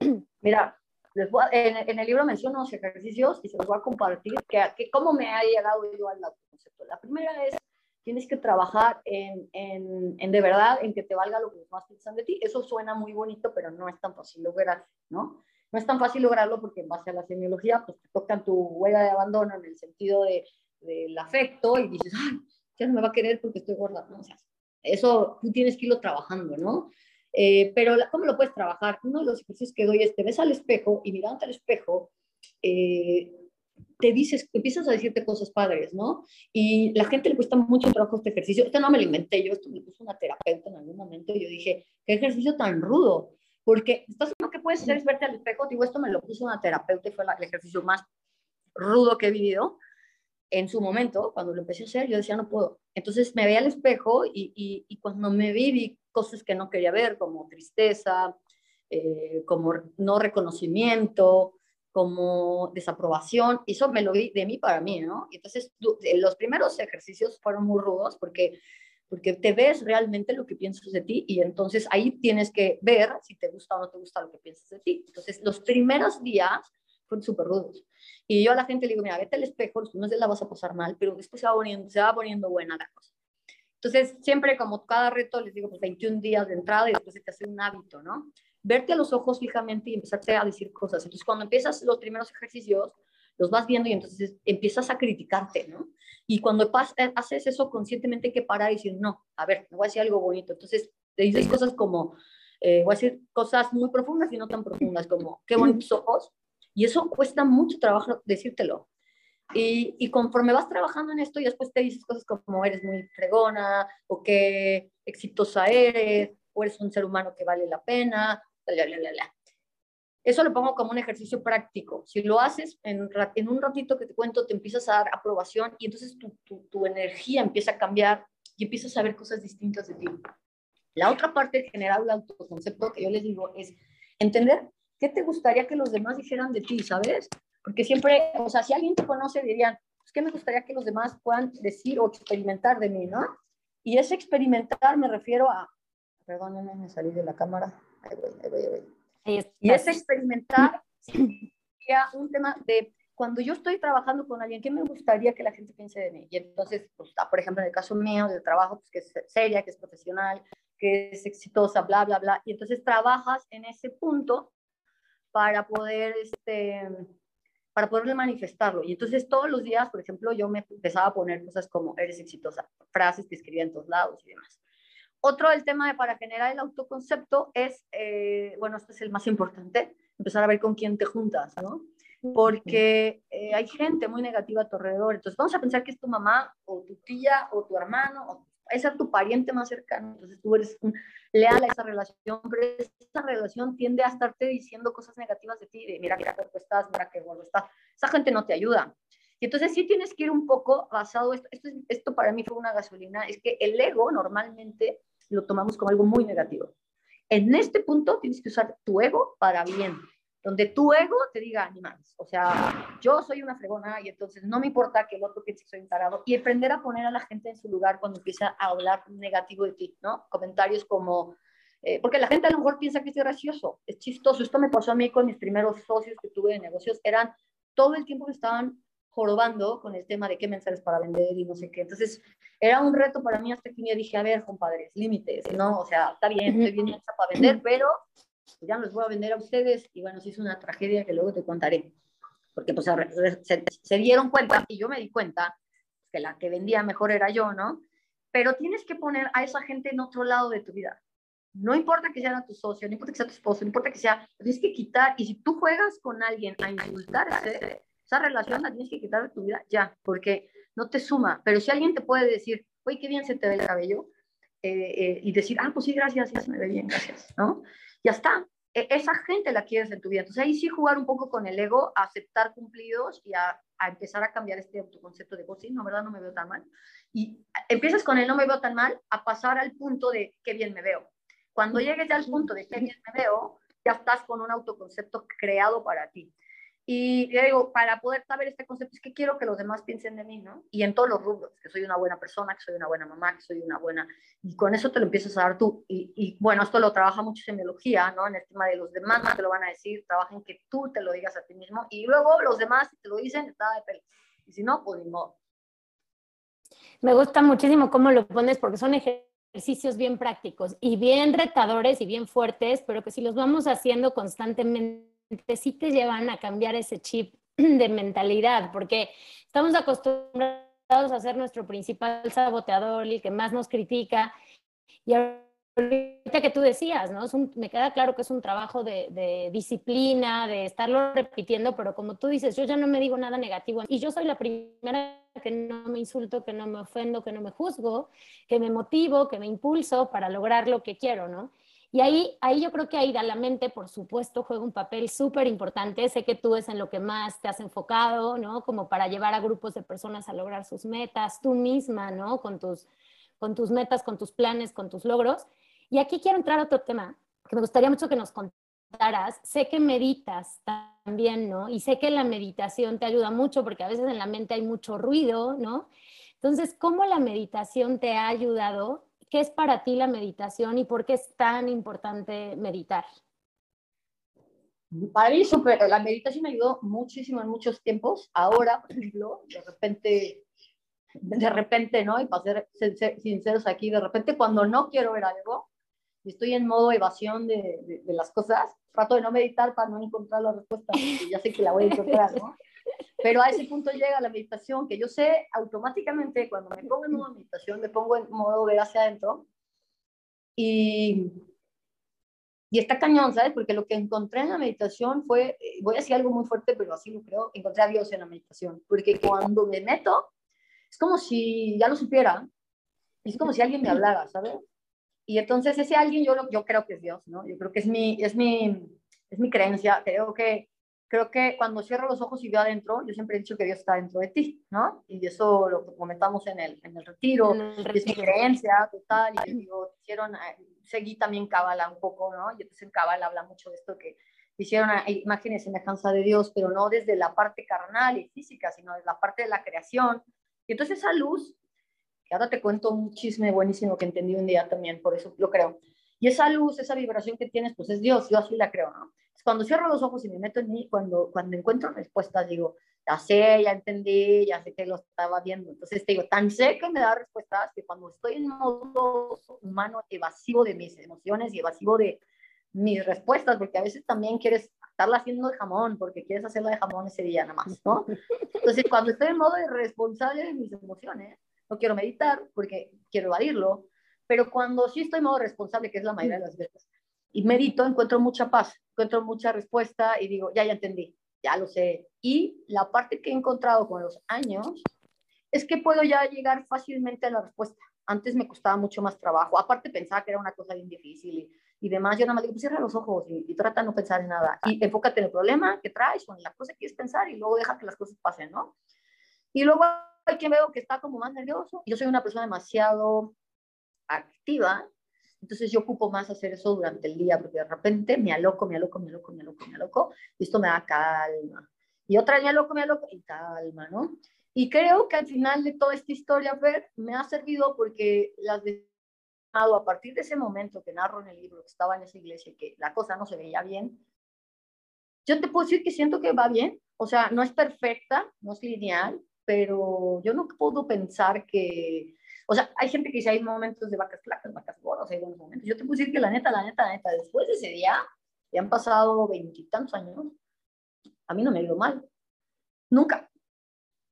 Mira, en, el libro menciono los ejercicios y se los voy a compartir, que, que cómo me ha llegado yo al autoconcepto. La primera es, tienes que trabajar en, en, en, de verdad, en que te valga lo que los demás piensan de ti. Eso suena muy bonito, pero no es tan fácil lograr, ¿no? No es tan fácil lograrlo porque en base a la semiología, pues te tocan tu huella de abandono en el sentido de, del afecto y dices, ay, ya no me va a querer porque estoy gorda, ¿no? O sea, eso tú tienes que irlo trabajando, ¿no? Eh, pero ¿cómo lo puedes trabajar? Uno de los ejercicios que doy es te ves al espejo y mirándote al espejo, eh, te dices, empiezas a decirte cosas padres, ¿no? Y la gente le cuesta mucho trabajo este ejercicio. Este no me lo inventé yo, esto me puso una terapeuta en algún momento y yo dije, qué ejercicio tan rudo, porque estás lo que puedes hacer es verte al espejo, digo, esto me lo puso una terapeuta y fue el ejercicio más rudo que he vivido en su momento, cuando lo empecé a hacer, yo decía, no puedo. Entonces me veía al espejo y, y, y cuando me vi, vi cosas que no quería ver, como tristeza, eh, como no reconocimiento, como desaprobación. Y eso me lo vi de mí para mí, ¿no? Entonces, los primeros ejercicios fueron muy rudos porque porque te ves realmente lo que piensas de ti y entonces ahí tienes que ver si te gusta o no te gusta lo que piensas de ti. Entonces, los primeros días fueron súper rudos. Y yo a la gente le digo, mira, vete al espejo, primeros días la vas a pasar mal, pero después se va poniendo, se va poniendo buena la cosa. Entonces, siempre como cada reto, les digo, pues 21 días de entrada y después se te hace un hábito, ¿no? Verte a los ojos fijamente y empezarte a decir cosas. Entonces, cuando empiezas los primeros ejercicios, los vas viendo y entonces empiezas a criticarte, ¿no? Y cuando eh, haces eso conscientemente hay que parar y decir, no, a ver, me voy a decir algo bonito. Entonces, te dices cosas como, eh, voy a decir cosas muy profundas y no tan profundas, como, qué bonitos ojos. Y eso cuesta mucho trabajo decírtelo. Y, y, conforme vas trabajando en esto y después te dices cosas como eres muy fregona o qué exitosa eres o eres un ser humano que vale la pena, bla, bla, bla, bla. Eso lo pongo como un ejercicio práctico. Si lo haces en, en un ratito que te cuento, te empiezas a dar aprobación y entonces tu, tu, tu energía empieza a cambiar y empiezas a ver cosas distintas de ti. La otra parte general del autoconcepto que yo les digo es entender qué te gustaría que los demás dijeran de ti, ¿sabes? Porque siempre, o sea, si alguien te conoce, dirían, pues, ¿qué me gustaría que los demás puedan decir o experimentar de mí, no? Y ese experimentar me refiero a, perdónenme, me salí de la cámara, ahí voy, ahí voy, ahí voy. Y ese experimentar sería un tema de cuando yo estoy trabajando con alguien, ¿qué me gustaría que la gente piense de mí? Y entonces, pues, ah, por ejemplo, en el caso mío de trabajo, pues que es seria, que es profesional, que es exitosa, bla, bla, bla. Y entonces trabajas en ese punto para poder este, para poder manifestarlo. Y entonces todos los días, por ejemplo, yo me empezaba a poner cosas como eres exitosa, frases que escribía en todos lados y demás. Otro del tema de para generar el autoconcepto es, eh, bueno, este es el más importante, empezar a ver con quién te juntas, ¿no? Porque eh, hay gente muy negativa a tu alrededor. Entonces, vamos a pensar que es tu mamá o tu tía o tu hermano o ese es tu pariente más cercano. Entonces, tú eres leal a esa relación, pero esa relación tiende a estarte diciendo cosas negativas de ti, de mira qué cuerpo estás, mira qué gordo estás. Esa gente no te ayuda. Y entonces sí tienes que ir un poco basado, esto, esto, esto para mí fue una gasolina, es que el ego normalmente lo tomamos como algo muy negativo. En este punto tienes que usar tu ego para bien, donde tu ego te diga animales. O sea, yo soy una fregona y entonces no me importa que el otro piense que soy un tarado y aprender a poner a la gente en su lugar cuando empieza a hablar negativo de ti, ¿no? Comentarios como, eh, porque la gente a lo mejor piensa que es gracioso, es chistoso. Esto me pasó a mí con mis primeros socios que tuve de negocios, eran todo el tiempo que estaban jorobando con el tema de qué mensajes para vender y no sé qué. Entonces, era un reto para mí hasta que día dije, a ver, compadres, límites, ¿no? O sea, está bien, estoy bien hecha para vender, pero ya no los voy a vender a ustedes y bueno, sí es una tragedia que luego te contaré. Porque pues se, se dieron cuenta y yo me di cuenta que la que vendía mejor era yo, ¿no? Pero tienes que poner a esa gente en otro lado de tu vida. No importa que sea tu socio, no importa que sea tu esposo, no importa que sea, tienes que quitar. Y si tú juegas con alguien a insultarse, esa relación la tienes que quitar de tu vida ya, porque no te suma. Pero si alguien te puede decir, oye, qué bien se te ve el cabello, eh, eh, y decir, ah, pues sí, gracias, sí, se me ve bien, gracias, ¿no? Ya está. E, esa gente la quieres en tu vida. Entonces ahí sí jugar un poco con el ego, aceptar cumplidos y a, a empezar a cambiar este autoconcepto de, pues sí, no, verdad, no me veo tan mal. Y empiezas con el no me veo tan mal a pasar al punto de qué bien me veo. Cuando llegues ya al punto de qué bien me veo, ya estás con un autoconcepto creado para ti. Y yo digo, para poder saber este concepto es que quiero que los demás piensen de mí, ¿no? Y en todos los rubros, que soy una buena persona, que soy una buena mamá, que soy una buena... Y con eso te lo empiezas a dar tú. Y, y bueno, esto lo trabaja mucho semiología, ¿no? En el tema de los demás te lo van a decir, trabaja en que tú te lo digas a ti mismo. Y luego los demás, si te lo dicen, está de pelo. Y si no, pues no. Me gusta muchísimo cómo lo pones porque son ejercicios bien prácticos y bien retadores y bien fuertes, pero que si los vamos haciendo constantemente sí te llevan a cambiar ese chip de mentalidad, porque estamos acostumbrados a ser nuestro principal saboteador el que más nos critica. Y ahorita que tú decías, ¿no? me queda claro que es un trabajo de, de, disciplina, de estarlo repitiendo, pero como tú dices, yo ya no me digo nada negativo y yo soy la primera que no me insulto, que no me ofendo, que no me juzgo, que me motivo, que me impulso para lograr lo que quiero, ¿no? Y ahí, ahí yo creo que ahí la mente, por supuesto, juega un papel súper importante. Sé que tú es en lo que más te has enfocado, ¿no? Como para llevar a grupos de personas a lograr sus metas, tú misma, ¿no? Con tus, con tus metas, con tus planes, con tus logros. Y aquí quiero entrar a otro tema que me gustaría mucho que nos contaras. Sé que meditas también, ¿no? Y sé que la meditación te ayuda mucho porque a veces en la mente hay mucho ruido, ¿no? Entonces, ¿cómo la meditación te ha ayudado ¿Qué es para ti la meditación y por qué es tan importante meditar? Para mí, super, la meditación me ayudó muchísimo en muchos tiempos. Ahora, por ejemplo, de repente, de repente, ¿no? Y para ser sinceros aquí, de repente cuando no quiero ver algo y estoy en modo evasión de, de, de las cosas, trato de no meditar para no encontrar la respuesta, porque ya sé que la voy a encontrar, ¿no? Pero a ese punto llega la meditación, que yo sé automáticamente, cuando me pongo en modo meditación, me pongo en modo ver hacia adentro. Y, y está cañón, ¿sabes? Porque lo que encontré en la meditación fue, eh, voy a decir algo muy fuerte, pero así lo creo, encontré a Dios en la meditación. Porque cuando me meto, es como si ya lo supiera, es como si alguien me hablara, ¿sabes? Y entonces ese alguien yo, yo creo que es Dios, ¿no? Yo creo que es mi, es mi, es mi creencia, creo que creo que cuando cierro los ojos y veo adentro, yo siempre he dicho que Dios está dentro de ti, ¿no? Y eso lo comentamos en el, en el retiro, es mi creencia total, y digo, hicieron, eh, seguí también Kabbalah un poco, ¿no? Y entonces en Kabbalah habla mucho de esto que hicieron imágenes y semejanza de Dios, pero no desde la parte carnal y física, sino desde la parte de la creación. Y entonces esa luz, que ahora te cuento un chisme buenísimo que entendí un día también, por eso lo creo. Y esa luz, esa vibración que tienes, pues es Dios, yo así la creo, ¿no? Cuando cierro los ojos y me meto en mí, cuando, cuando encuentro respuestas, digo, ya sé, ya entendí, ya sé que lo estaba viendo. Entonces te digo, tan sé que me da respuestas que cuando estoy en modo humano evasivo de mis emociones y evasivo de mis respuestas, porque a veces también quieres estarla haciendo de jamón, porque quieres hacerla de jamón ese día nada más, ¿no? Entonces cuando estoy en modo responsable de mis emociones, no quiero meditar porque quiero evadirlo, pero cuando sí estoy en modo responsable, que es la mayoría de las veces, y medito, encuentro mucha paz, encuentro mucha respuesta y digo, ya, ya entendí, ya lo sé. Y la parte que he encontrado con los años es que puedo ya llegar fácilmente a la respuesta. Antes me costaba mucho más trabajo. Aparte pensaba que era una cosa bien difícil y, y demás. Yo nada más digo, pues cierra los ojos y, y, trata de no pensar en nada. Y enfócate en el problema que traes o en la cosa que quieres pensar y luego deja que las cosas pasen, ¿no? Y luego hay quien veo que está como más nervioso. Yo soy una persona demasiado activa entonces yo ocupo más hacer eso durante el día, porque de repente me aloco, me aloco, me aloco, me aloco, me aloco, y esto me da calma. Y otra vez me aloco, me aloco, y calma, ¿no? Y creo que al final de toda esta historia, Fer, me ha servido porque las a partir de ese momento que narro en el libro, que estaba en esa iglesia que la cosa no se veía bien, yo te puedo decir que siento que va bien. O sea, no es perfecta, no es lineal, pero yo no puedo pensar que o sea, hay gente que dice hay momentos de vacas flacas, vacas gordas, hay buenos momentos. Yo te puedo decir que la neta, la neta, la neta, después de ese día, ya han pasado veintitantos años, a mí no me ha ido mal. Nunca.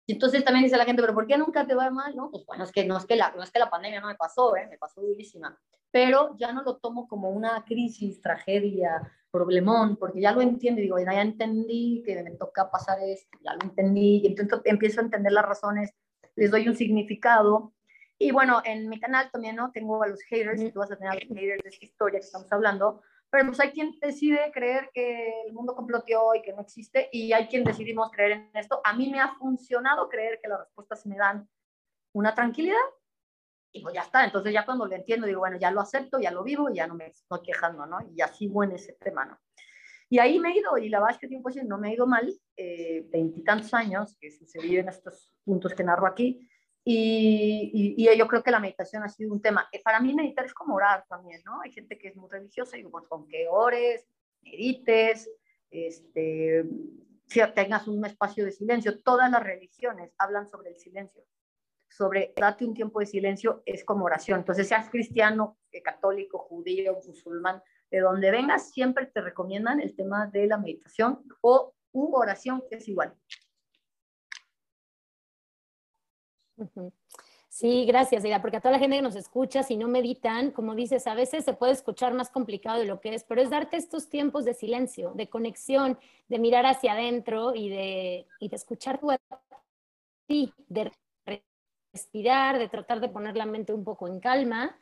Y entonces también dice la gente, pero ¿por qué nunca te va mal? No, pues bueno, es que no es que la, no es que la pandemia no me pasó, ¿eh? me pasó durísima. Pero ya no lo tomo como una crisis, tragedia, problemón, porque ya lo entiendo, digo, ya entendí que me toca pasar esto, ya lo entendí, y entonces empiezo a entender las razones, les doy un significado, y bueno, en mi canal también, ¿no? Tengo a los haters, y tú vas a tener a los haters de esta historia que estamos hablando, pero pues hay quien decide creer que el mundo comploteó y que no existe, y hay quien decidimos creer en esto. A mí me ha funcionado creer que las respuestas me dan una tranquilidad, y pues ya está. Entonces ya cuando lo entiendo, digo, bueno, ya lo acepto, ya lo vivo, y ya no me estoy quejando, ¿no? Y así en ese tema, ¿no? Y ahí me he ido, y la verdad es que tiempo no me he ido mal, eh, veintitantos años que sucedió en estos puntos que narro aquí, y, y, yo creo que la meditación ha sido un tema. Eh, para mí meditar es como orar también, ¿no? Hay gente que es muy religiosa y pues con que ores, medites, este, si tengas un espacio de silencio. Todas las religiones hablan sobre el silencio, sobre date un tiempo de silencio es como oración. Entonces, seas cristiano, eh, católico, judío, musulmán, de donde vengas, siempre te recomiendan el tema de la meditación o una oración que es igual. Sí, gracias, Ida, porque a toda la gente que nos escucha, si no meditan, como dices, a veces se puede escuchar más complicado de lo que es, pero es darte estos tiempos de silencio, de conexión, de mirar hacia adentro y de, y de escuchar tu ti, de respirar, de tratar de poner la mente un poco en calma,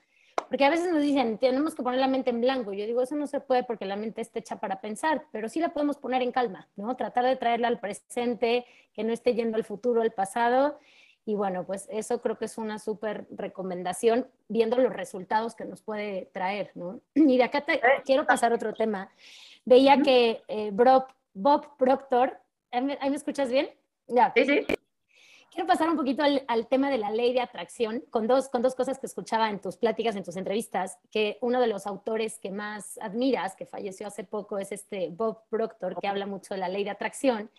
porque a veces nos dicen, tenemos que poner la mente en blanco. Yo digo, eso no se puede porque la mente está hecha para pensar, pero sí la podemos poner en calma, ¿no? Tratar de traerla al presente, que no esté yendo al futuro, al pasado y bueno, pues eso creo que es una súper recomendación viendo los resultados que nos puede traer, ¿no? Y de acá te, quiero pasar otro tema. Veía que eh, Bob, Proctor, ¿ahí me, escuchas bien? Ya. Sí, sí. Quiero pasar un poquito al, al, tema de la ley de atracción con dos, con dos cosas que escuchaba en tus pláticas, en tus entrevistas, que uno de los autores que más admiras, que falleció hace poco, es este Bob Proctor, que habla mucho de la ley de atracción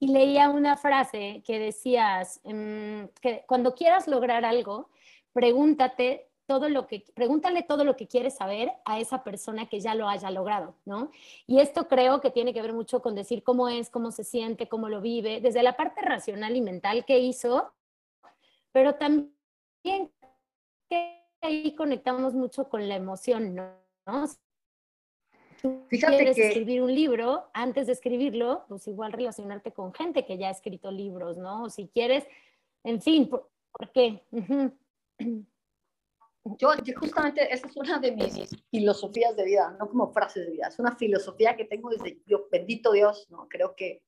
y leía una frase que decías mm, que cuando quieras lograr algo, pregúntate todo lo que, pregúntale todo lo que quieres saber a esa persona que ya lo haya logrado, ¿no? Y esto creo que tiene que ver mucho con decir cómo es, cómo se siente, cómo lo vive, desde la parte racional y mental que hizo, pero también que ahí conectamos mucho con la emoción, ¿no? Tú Fíjate quieres que... escribir un libro, antes de escribirlo, pues igual relacionarte con gente que ya ha escrito libros, ¿no? O si quieres, en fin, ¿por, qué? Yo, justamente esa es una de mis filosofías de vida, no como frases de vida, es una filosofía que tengo desde, yo, bendito Dios, ¿no? Creo que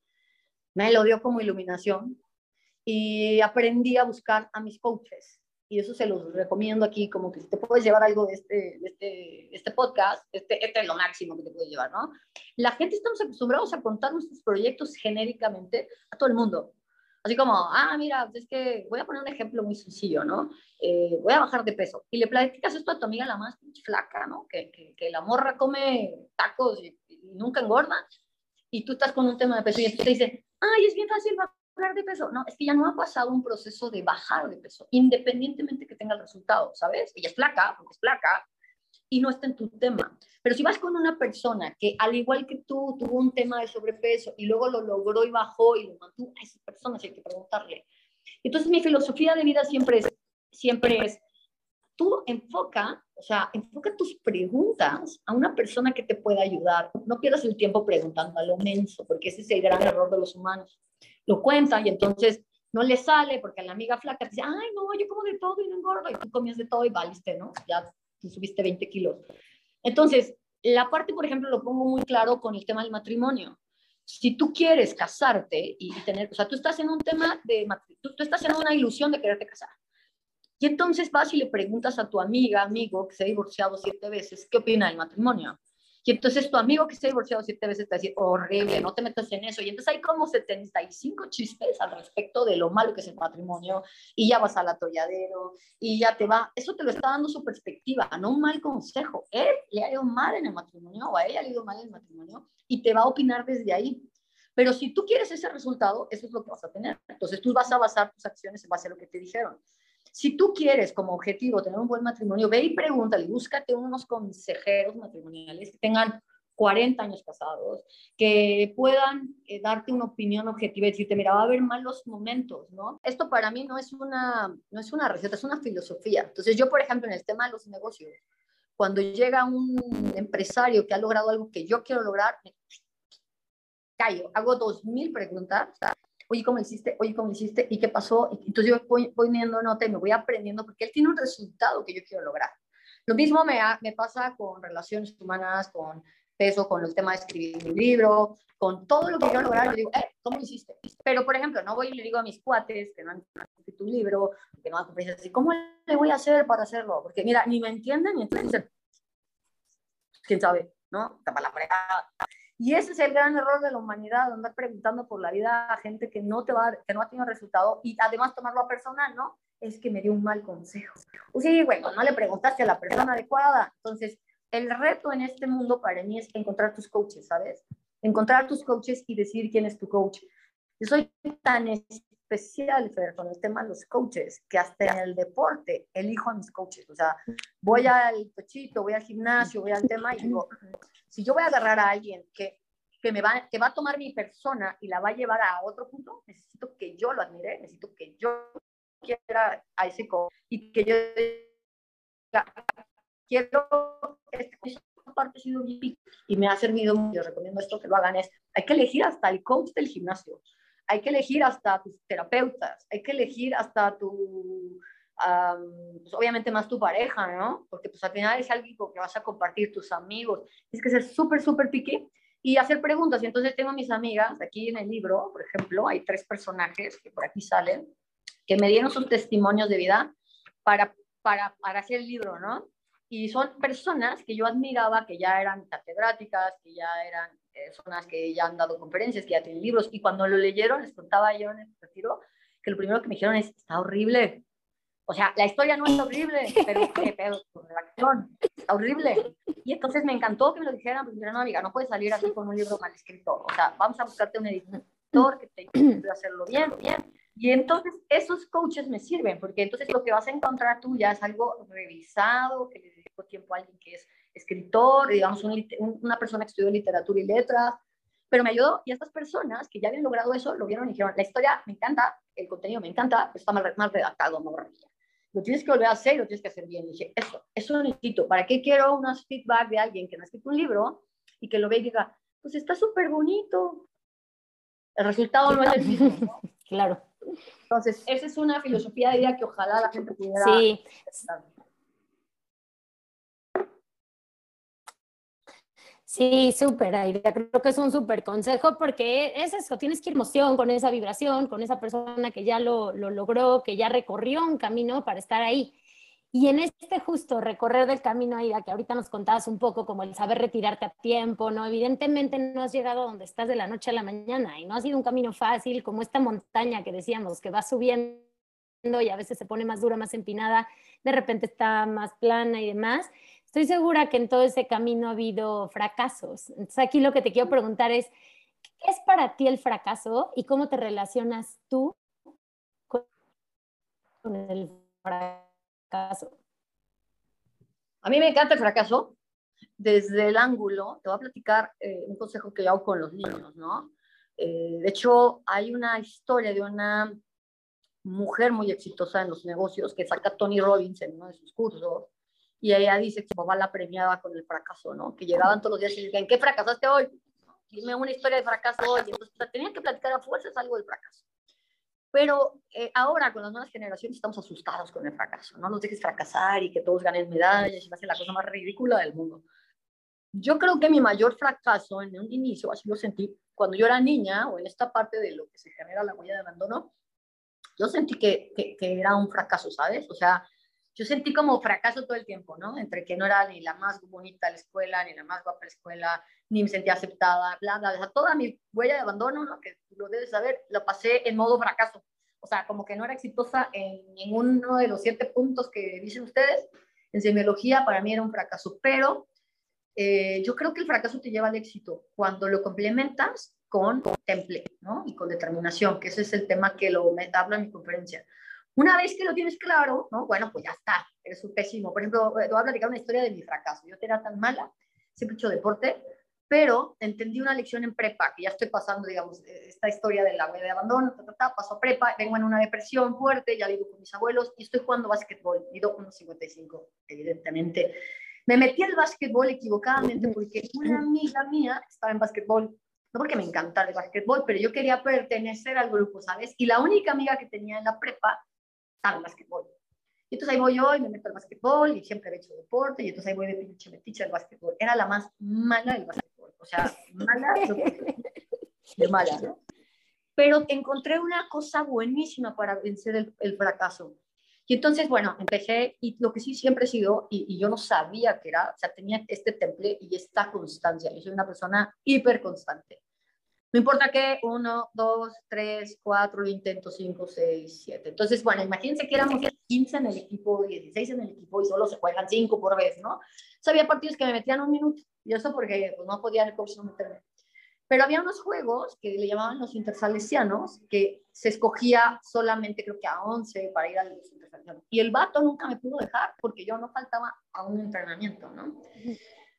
me lo dio como iluminación y aprendí a buscar a mis coaches y eso se los recomiendo aquí, como que si te puedes llevar algo de este, de este, este podcast, este, este es lo máximo que te puedes llevar, ¿no? La gente estamos acostumbrados a contar nuestros proyectos genéricamente a todo el mundo. Así como, ah, mira, pues es que voy a poner un ejemplo muy sencillo, ¿no? Eh, voy a bajar de peso. Y le platicas esto a tu amiga la más flaca, ¿no? Que, que, que la morra come tacos y, y, nunca engorda. Y tú estás con un tema de peso y te dice, ay, es bien fácil de peso. No, es que ya no ha pasado un proceso de bajar de peso, independientemente que tenga el resultado, ¿sabes? Ella es flaca, porque es flaca, y no está en tu tema. Pero si vas con una persona que, al igual que tú, tuvo un tema de sobrepeso y luego lo logró y bajó y lo mantuvo, a esa persona hay que preguntarle. Entonces, mi filosofía de vida siempre es, siempre es, tú enfoca, o sea, enfoca tus preguntas a una persona que te pueda ayudar. No pierdas el tiempo preguntando a lo menso, porque ese es el gran error de los humanos. Lo cuentan y entonces no le sale porque la amiga flaca dice, ay, no, yo como de todo y no engordo, y tú comías de todo y valiste, ¿no? Ya subiste 20 kilos. Entonces, la parte, por ejemplo, lo pongo muy claro con el tema del matrimonio. Si tú quieres casarte y, tener, o sea, tú estás en un tema de, tú, tú estás en una ilusión de quererte casar. Y entonces vas y le preguntas a tu amiga, amigo, que se ha divorciado siete veces, ¿qué opina del matrimonio? Y entonces tu amigo que se ha divorciado siete veces te dice, horrible, no te metas en eso. Y entonces hay como 75 chistes al respecto de lo malo que es el matrimonio y ya vas al atolladero y ya te va. Eso te lo está dando su perspectiva, no un mal consejo. Él le ha ido mal en el matrimonio o a ella le ha ido mal en el matrimonio y te va a opinar desde ahí. Pero si tú quieres ese resultado, eso es lo que vas a tener. Entonces tú vas a basar tus acciones en base a lo que te dijeron. Si tú quieres como objetivo tener un buen matrimonio, ve y pregúntale, búscate unos consejeros matrimoniales que tengan 40 años casados, que puedan eh, darte una opinión objetiva y decirte, mira, va a haber malos momentos, ¿no? Esto para mí no es, una, no es una receta, es una filosofía. Entonces yo, por ejemplo, en el tema de los negocios, cuando llega un empresario que ha logrado algo que yo quiero lograr, me callo, hago dos mil preguntas, oye, ¿cómo hiciste? Oye, ¿cómo hiciste? ¿Y qué pasó? Entonces yo voy, viendo nota y me voy aprendiendo porque él tiene un resultado que yo quiero lograr. Lo mismo me, me pasa con relaciones humanas, con peso, con el tema de escribir mi libro, con todo lo que quiero lograr. Yo digo, eh, ¿cómo hiciste? Pero, por ejemplo, no voy y le digo a mis cuates que no han, escrito un libro, que no han comprado así, ¿cómo le voy a hacer para hacerlo? Porque, mira, ni me entienden ni entienden. ¿Quién sabe? ¿No? Tapa la fregada. Y ese es el gran error de la humanidad, andar preguntando por la vida a gente que no, te va, que no ha tenido resultado y además tomarlo a personal, ¿no? Es que me dio un mal consejo. O sí, bueno, no le preguntaste a la persona adecuada. Entonces, el reto en este mundo para mí es encontrar tus coaches, ¿sabes? Encontrar tus coaches y decir quién es tu coach. Yo soy tan especial, Fer, con el tema de los coaches, que hasta en el deporte elijo a mis coaches. O sea, voy al pechito, voy al gimnasio, voy al tema y digo, si yo voy a agarrar a alguien que, que, me va, que va a tomar mi persona y la va a llevar a otro punto, necesito que yo lo admire, necesito que yo quiera a ese coach y que yo quiero esta parte y me ha servido yo recomiendo esto que lo hagan es hay que elegir hasta el coach del gimnasio hay que elegir hasta tus terapeutas hay que elegir hasta tu pues obviamente más tu pareja, ¿no? Porque pues al final es con que vas a compartir tus amigos. Es que ser súper, súper pique y hacer preguntas. Y entonces tengo mis amigas, aquí en el libro, por ejemplo, hay tres personajes que por aquí salen, que me dieron sus testimonios de vida para, para, para hacer el libro, ¿no? Y son personas que yo admiraba, que ya eran catedráticas, que ya eran personas que ya han dado conferencias, que ya tienen libros. Y cuando lo leyeron, les contaba yo en el retiro, que lo primero que me dijeron es, está horrible, o sea, la historia no es horrible, pero qué pedo con la acción, está horrible. Y entonces me encantó que me lo dijeran, porque no, amiga, no puedes salir así con un libro mal escrito. O sea, vamos a buscarte un editor que te ayude a hacerlo bien, bien. Y entonces esos coaches me sirven, porque entonces lo que vas a encontrar tú ya es algo revisado, que le dedico tiempo a alguien que es escritor, digamos, una persona que estudió literatura y letras, pero me ayudó y estas personas que ya habían logrado eso lo vieron y dijeron, la historia me encanta, el contenido me encanta, pero está mal, mal redactado, no lo tienes que volver a hacer y lo tienes que hacer bien. Y dije, eso, eso necesito. ¿Para qué quiero unos feedback de alguien que no ha escrito un libro y que lo vea y diga, pues está súper bonito? El resultado no es el mismo. claro. Entonces, esa es una filosofía de vida que ojalá la gente pudiera. Sí. Sí, súper, Aida. Creo que es un súper consejo porque es eso, tienes que ir emoción con esa vibración, con esa persona que ya lo, lo, logró, que ya recorrió un camino para estar ahí. Y en este justo recorrer del camino, Aida, que ahorita nos contabas un poco como el saber retirarte a tiempo, ¿no? Evidentemente no has llegado donde estás de la noche a la mañana y no ha sido un camino fácil como esta montaña que decíamos, que va subiendo y a veces se pone más dura, más empinada, de repente está más plana y demás estoy segura que en todo ese camino ha habido fracasos. Entonces aquí lo que te quiero preguntar es, ¿qué es para ti el fracaso y cómo te relacionas tú con el fracaso? A mí me encanta el fracaso desde el ángulo, te voy a platicar eh, un consejo que yo hago con los niños, ¿no? Eh, de hecho, hay una historia de una mujer muy exitosa en los negocios que saca Tony Robbins en uno de sus cursos y ella dice que papá la premiaba con el fracaso, ¿no? Que llegaban todos los días y decían, ¿en qué fracasaste hoy? Dime una historia de fracaso hoy. Entonces, tenía que platicar a fuerzas algo del fracaso. Pero eh, ahora con las nuevas generaciones estamos asustados con el fracaso. No nos dejes fracasar y que todos ganen medallas y va a ser la cosa más ridícula del mundo. Yo creo que mi mayor fracaso en un inicio, así lo sentí, cuando yo era niña o en esta parte de lo que se genera la huella de abandono, yo sentí que, que, que era un fracaso, ¿sabes? O sea, yo sentí como fracaso todo el tiempo, ¿no? Entre que no era ni la más bonita la escuela, ni la más guapa la escuela, ni me sentía aceptada, bla, bla, bla. Toda mi huella de abandono, ¿no? que lo debes saber, lo pasé en modo fracaso. O sea, como que no era exitosa en ninguno de los siete puntos que dicen ustedes. En semiología para mí era un fracaso, pero eh, yo creo que el fracaso te lleva al éxito cuando lo complementas con temple, ¿no? Y con determinación, que ese es el tema que lo hablo en mi conferencia. Una vez que lo tienes claro, ¿no? Bueno, pues ya está, eres un pésimo. Por ejemplo, te voy a platicar una historia de mi fracaso. Yo era tan mala, siempre he hecho deporte, pero entendí una lección en prepa, que ya estoy pasando, digamos, esta historia de la de abandono, ta, ta, ta, paso a prepa, vengo en una depresión fuerte, ya vivo con mis abuelos y estoy jugando básquetbol, mido unos 55, evidentemente. Me metí al básquetbol equivocadamente porque una amiga mía estaba en básquetbol, no porque me encanta el básquetbol, pero yo quería pertenecer al grupo, ¿sabes? Y la única amiga que tenía en la prepa en básquetbol. Y entonces ahí voy yo y me meto al básquetbol y siempre he hecho deporte y entonces ahí voy de pinche metiche al básquetbol. Era la más mala del básquetbol, o sea, mala de mala, ¿no? Pero encontré una cosa buenísima para vencer el, el, fracaso. Y entonces, bueno, empecé y lo que sí siempre he sido, y, y, yo no sabía que era, o sea, tenía este temple y esta constancia. Yo soy una persona hiper constante. No importa qué, uno, dos, tres, cuatro, intento, cinco, seis, siete. Entonces, bueno, imagínense que éramos 15 en el equipo, 16 en el equipo y solo se juegan cinco por vez, ¿no? Había partidos que me metían un minuto y eso porque pues, no podía el coach no meterme. Pero había unos juegos que le llamaban los intersalesianos, que se escogía solamente creo que a 11 para ir a los intersalesianos. Y el vato nunca me pudo dejar porque yo no faltaba a un entrenamiento, ¿no?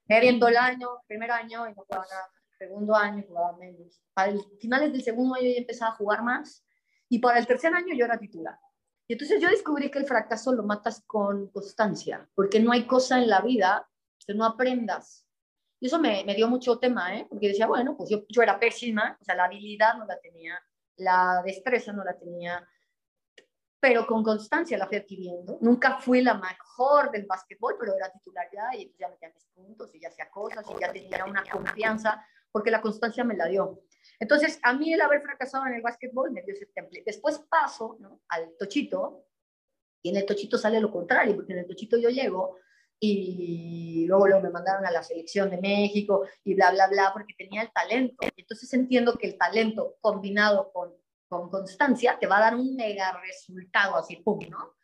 Me viendo el año, primer año y no jugaba nada segundo año jugaba menos. Para finales del segundo año ya empezaba a jugar más y para el tercer año yo era titular. Y entonces yo descubrí que el fracaso lo matas con constancia, porque no hay cosa en la vida que no aprendas. Y eso me, me dio mucho tema, ¿eh? porque decía, bueno, pues yo, yo era pésima, o sea, la habilidad no la tenía, la destreza no la tenía, pero con constancia la fui adquiriendo. Nunca fui la mejor del básquetbol, pero era titular ya y ya metía mis puntos y ya hacía cosas y ya tenía una confianza porque la constancia me la dio. Entonces, a mí el haber fracasado en el básquetbol me dio ese temple. Después paso ¿no? al tochito y en el tochito sale lo contrario, porque en el tochito yo llego y luego, luego me mandaron a la selección de México y bla, bla, bla, porque tenía el talento. Entonces entiendo que el talento combinado con, con constancia te va a dar un mega resultado así, pum, ¿no?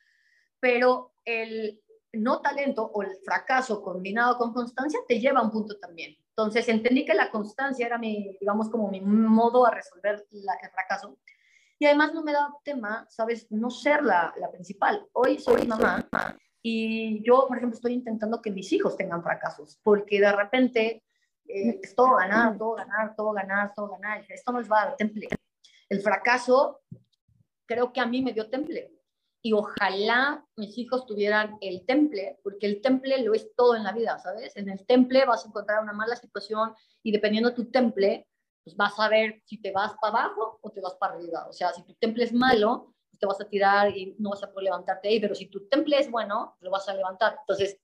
Pero el no talento o el fracaso combinado con constancia te lleva a un punto también. Entonces entendí que la constancia era mi, digamos, como mi modo a resolver la, el fracaso. Y además no me da tema, ¿sabes? No ser la, la principal. Hoy soy mamá y yo, por ejemplo, estoy intentando que mis hijos tengan fracasos, porque de repente eh, es todo ganar, todo ganar, todo ganar, todo ganar. Esto no les va a dar temple. El fracaso creo que a mí me dio temple y ojalá mis hijos tuvieran el temple, porque el temple lo es todo en la vida, ¿sabes? En el temple vas a encontrar una mala situación y dependiendo de tu temple, pues vas a ver si te vas para abajo o te vas para arriba. O sea, si tu temple es malo, pues te vas a tirar y no vas a poder levantarte ahí, pero si tu temple es bueno, lo vas a levantar. Entonces,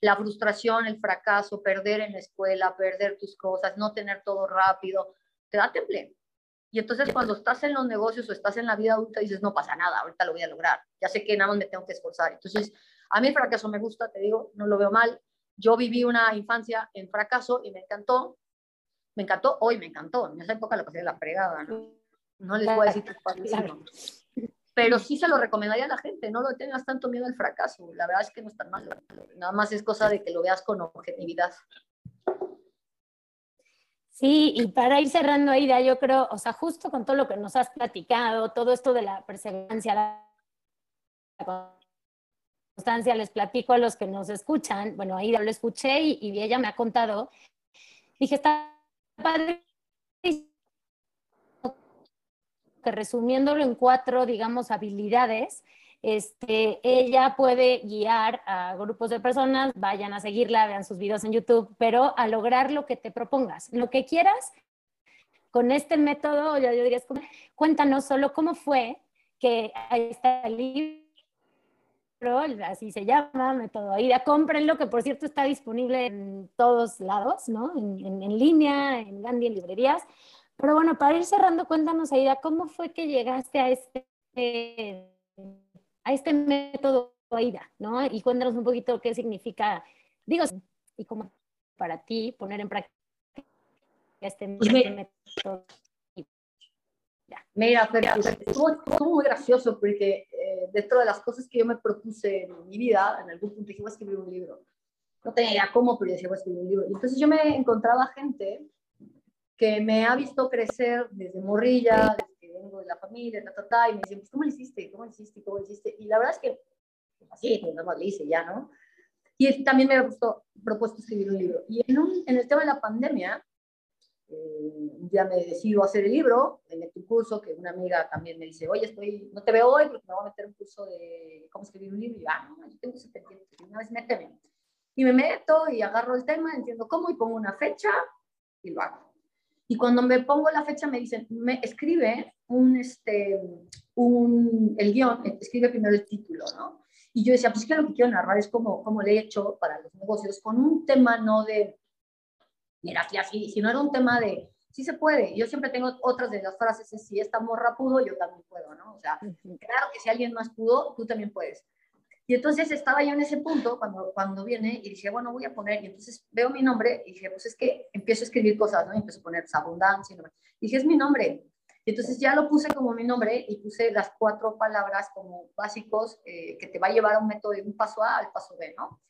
la frustración, el fracaso, perder en la escuela, perder tus cosas, no tener todo rápido, te da temple. Y entonces cuando estás en los negocios o estás en la vida adulta dices, no pasa nada, ahorita lo voy a lograr, ya sé que nada más me tengo que esforzar. Entonces, a mí el fracaso me gusta, te digo, no lo veo mal. Yo viví una infancia en fracaso y me encantó. Me encantó, hoy me encantó. En esa época lo pasé de la fregada, ¿no? No les voy a decir que Pero sí se lo recomendaría a la gente, no lo tengas tanto miedo al fracaso. La verdad es que no es tan malo. Nada más es cosa de que lo veas con objetividad. Sí, y para ir cerrando, Aida, yo creo, o sea, justo con todo lo que nos has platicado, todo esto de la perseverancia, la constancia, les platico a los que nos escuchan, bueno, Aida lo escuché y, y ella me ha contado, dije, está padre que resumiéndolo en cuatro, digamos, habilidades, este, ella puede guiar a grupos de personas, vayan a seguirla, vean sus videos en YouTube, pero a lograr lo que te propongas, lo que quieras. Con este método, yo, yo diría, cuéntanos solo cómo fue que ahí está el libro, así se llama, método AIDA, cómprenlo, que por cierto está disponible en todos lados, ¿no? En, en línea, en Gandhi, en librerías. Pero bueno, para ir cerrando, cuéntanos, Aida, ¿cómo fue que llegaste a este a este método AIDA, ¿no? Y cuéntanos un poquito qué significa, digo, y cómo para ti poner en práctica este, pues método. Mira, Fer, pues, estuvo, muy gracioso porque eh, dentro de las cosas que yo me propuse en mi vida, en algún punto dije, voy a escribir un libro. No tenía idea cómo, pero yo decía, voy a escribir un libro. Y entonces yo me encontraba gente que me ha visto crecer desde morrilla, vengo de la familia, ta, ta, ta, y me dicen, pues, ¿cómo lo hiciste? ¿Cómo lo hiciste? ¿Cómo lo hiciste? Y la verdad es que, pues, así, pues nada más lo hice ya, ¿no? Y también me había propuesto escribir un libro. Y en, un, en el tema de la pandemia, eh, día me decido hacer el libro, en el curso, que una amiga también me dice, oye, estoy, no te veo hoy porque me voy a meter un curso de cómo escribir un libro. Y yo, ah, no, yo tengo ese pendiente, una vez méteme. Y me meto y agarro el tema, entiendo cómo y pongo una fecha y lo hago. Y cuando me pongo la fecha me dicen, me escribe un, este, un, el guion, escribe primero el título, ¿no? Y yo decía, pues que lo que quiero narrar es como, como le he hecho para los negocios, con un tema no de, mira, aquí así, sino era un tema de, sí se puede. Yo siempre tengo otras de las frases, es, si esta morra pudo, yo también puedo, ¿no? O sea, claro que si alguien más pudo, tú también puedes. Y entonces estaba yo en ese punto cuando, cuando viene y dije, bueno, voy a poner, y entonces veo mi nombre y dije, pues es que empiezo a escribir cosas, ¿no? Y empiezo a poner pues, abundancia, y dije, es mi nombre. Y entonces ya lo puse como mi nombre y puse las cuatro palabras como básicos eh, que te va a llevar a un método de un paso A al paso B, ¿no?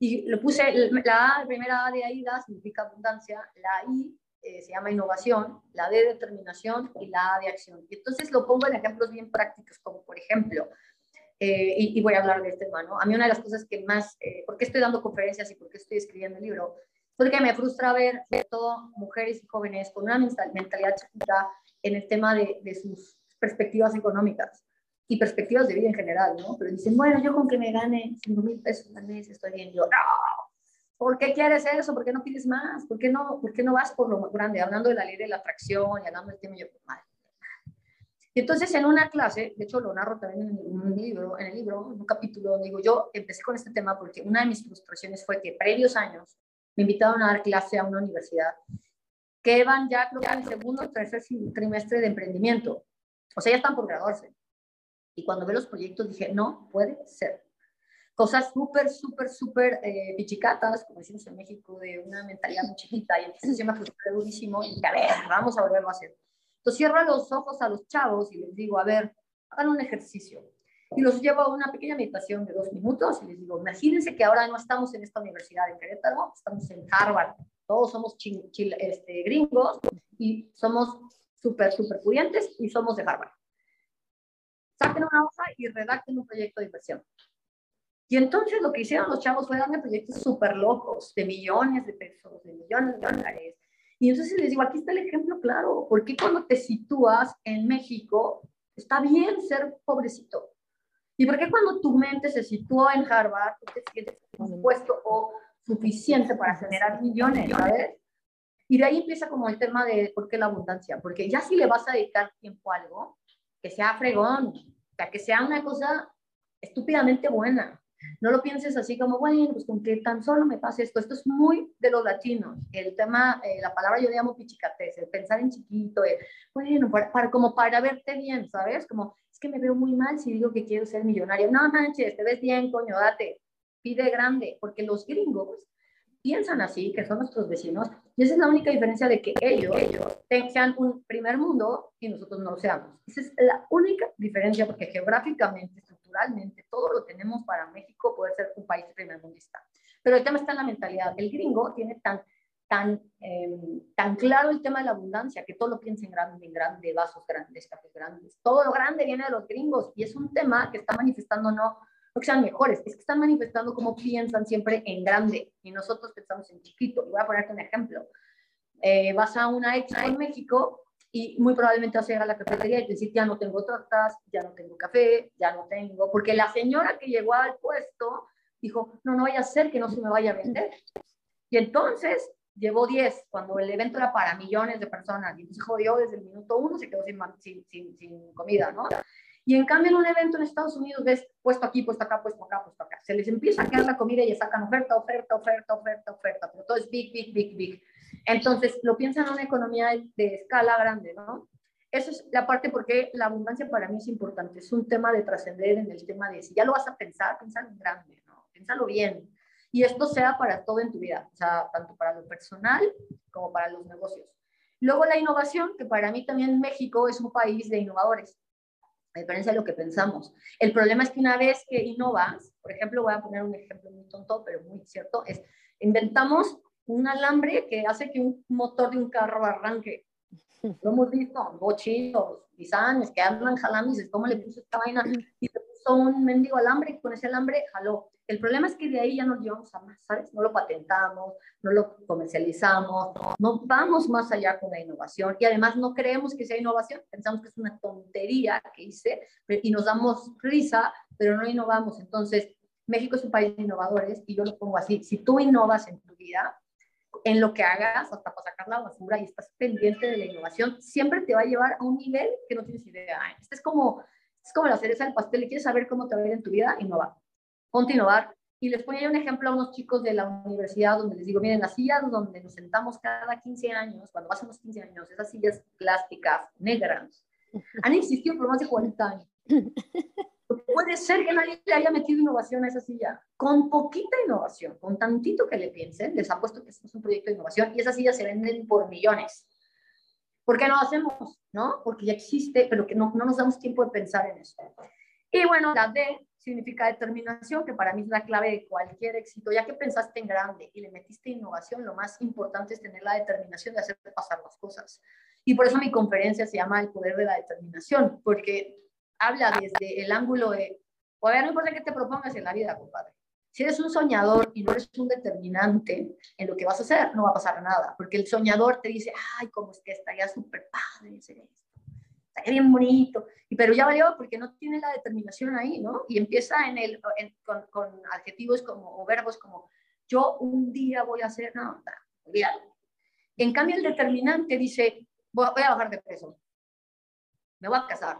Y lo puse, la la primera A de AIDA significa abundancia, la I eh, se llama innovación, la D determinación y la A de acción. Y entonces lo pongo en ejemplos bien prácticos, como por ejemplo, eh, y, voy a hablar de este tema, ¿no? A mí una de las cosas que más, eh, ¿por qué estoy dando conferencias y por qué estoy escribiendo el libro? Porque me frustra ver, sobre todo, mujeres y jóvenes con una mentalidad chiquita en el tema de, de sus perspectivas económicas y perspectivas de vida en general, ¿no? Pero dicen, bueno, yo con que me gane 5 mil pesos al mes estoy bien. Yo, no, ¿por qué quieres eso? ¿Por qué no pides más? ¿Por qué no, por qué no vas por lo grande? Hablando de la ley de la atracción y hablando del tema, yo, madre, y entonces en una clase, de hecho lo narro también en un libro, en el libro, en un capítulo, digo, yo empecé con este tema porque una de mis frustraciones fue que previos años me invitaron a dar clase a una universidad que van ya creo que en segundo o tercer trimestre de emprendimiento. O sea, ya están por graduarse. Y cuando ve los proyectos dije, no puede ser. Cosas súper, súper, súper eh, pichicatas, como decimos en México, de una mentalidad muy chiquita. Y entonces yo me frustré durísimo y dije, a ver, vamos a volverlo a hacer. Entonces cierro los ojos a los chavos y les digo, a ver, hagan un ejercicio. Y los llevo a una pequeña meditación de dos minutos y les digo, imagínense que ahora no estamos en esta universidad de Querétaro, estamos en Harvard. Todos somos este, gringos y somos súper, súper pudientes y somos de Harvard. Saquen una hoja y redacten un proyecto de inversión. Y entonces lo que hicieron los chavos fue darme proyectos súper locos, de millones de pesos, de millones de dólares, y entonces les digo, aquí está el ejemplo claro, porque cuando te sitúas en México, está bien ser pobrecito? ¿Y por qué cuando tu mente se sitúa en Harvard, tú te sientes puesto o suficiente para generar millones, ¿sabes? Y de ahí empieza como el tema de por qué la abundancia, porque ya si le vas a dedicar tiempo a algo, que sea fregón, o sea, que sea una cosa estúpidamente buena, no lo pienses así como, bueno, pues con que tan solo me pase esto. Esto es muy de los latinos. El tema, eh, la palabra yo llamo pichicates, el pensar en chiquito, bueno, para, como para verte bien, ¿sabes? Como, es que me veo muy mal si digo que quiero ser millonario. No manches, te ves bien, coño, date, pide grande, porque los gringos piensan así, que son nuestros vecinos, y esa es la única diferencia de que ellos, ellos sean un primer mundo y nosotros no lo seamos. Esa es la única diferencia, porque geográficamente, todo lo tenemos para México poder ser un país primer mundista. Pero el tema está en la mentalidad. El gringo tiene tan, tan, em, tan claro el tema de la abundancia, que todo lo piensa en grande, en grande, vasos grandes, cafés grandes. Todo lo grande viene de los gringos y es un tema que está manifestando no que sean mejores, es que están manifestando cómo piensan siempre en grande y nosotros pensamos en chiquito. Y voy a ponerte un ejemplo. Eh, vas a una expo en México y muy probablemente vas a llegar a la cafetería y te decir, ya no tengo tortas, ya no tengo café, ya no tengo, porque la señora que llegó al puesto dijo, no, no vaya a ser que no se me vaya a vender. Y entonces llevó 10 cuando el evento era para millones de personas y entonces jodió desde el minuto uno, se quedó sin, sin, sin, sin comida, ¿no? Y en cambio en un evento en Estados Unidos ves puesto aquí, puesto acá, puesto acá, puesto acá. Se les empieza a quedar la comida y sacan oferta, oferta, oferta, oferta, oferta, pero todo es big, big, big, big. Entonces lo piensan en una economía de, escala grande, ¿no? Esa es la parte porque la abundancia para mí es importante. Es un tema de trascender en el tema de si ya lo vas a pensar, piénsalo en grande, ¿no? Piénsalo bien. Y esto sea para todo en tu vida, o sea, tanto para lo personal como para los negocios. Luego la innovación, que para mí también México es un país de innovadores a diferencia de lo que pensamos. El problema es que una vez que innovas, por ejemplo, voy a poner un ejemplo muy tonto, pero muy cierto, es inventamos un alambre que hace que un motor de un carro arranque. Lo hemos visto, bochitos, bisanes que andan jalando y dices, ¿cómo le puso esta vaina? Y se puso un mendigo alambre y con ese alambre jaló. El problema es que de ahí ya nos llevamos a más, ¿sabes? No lo patentamos, no lo comercializamos, no vamos más allá con la innovación y además no creemos que sea innovación, pensamos que es una tontería que hice y nos damos risa, pero no innovamos. Entonces, México es un país de innovadores y yo lo pongo así, si tú innovas en tu vida, en lo que hagas, hasta para sacar la basura y estás pendiente de la innovación, siempre te va a llevar a un nivel que no tienes idea. Este es como, es como la cereza del pastel y quieres saber cómo te va a ir en tu vida, innova continuar. Y les ponía un ejemplo a unos chicos de la universidad donde les digo, miren, las sillas donde nos sentamos cada 15 años, cuando pasan los 15 años, esas sillas plásticas, negras, han existido por más de 40 años. Puede ser que nadie le haya metido innovación a esa silla. Con poquita innovación, con tantito que le piensen, les ha puesto que es un proyecto de innovación y esas sillas se venden por millones. ¿Por qué no lo hacemos? ¿No? Porque ya existe, pero que no, no nos damos tiempo de pensar en eso. Y bueno, la D significa determinación, que para mí es la clave de cualquier éxito. Ya que pensaste en grande y le metiste innovación, lo más importante es tener la determinación de hacer pasar las cosas. Y por eso mi conferencia se llama El poder de la determinación, porque habla desde el ángulo de, o no importa qué te propongas en la vida, compadre. Si eres un soñador y no eres un determinante en lo que vas a hacer, no va a pasar nada, porque el soñador te dice, ay, cómo es que estaría súper padre hacer esto bien bonito, y, pero ya valió porque no tiene la determinación ahí, ¿no? Y empieza en el, con, adjetivos como, o verbos como, yo un día voy a hacer, no, olvídalo. En cambio, el determinante dice, voy, a bajar de peso, me voy a casar,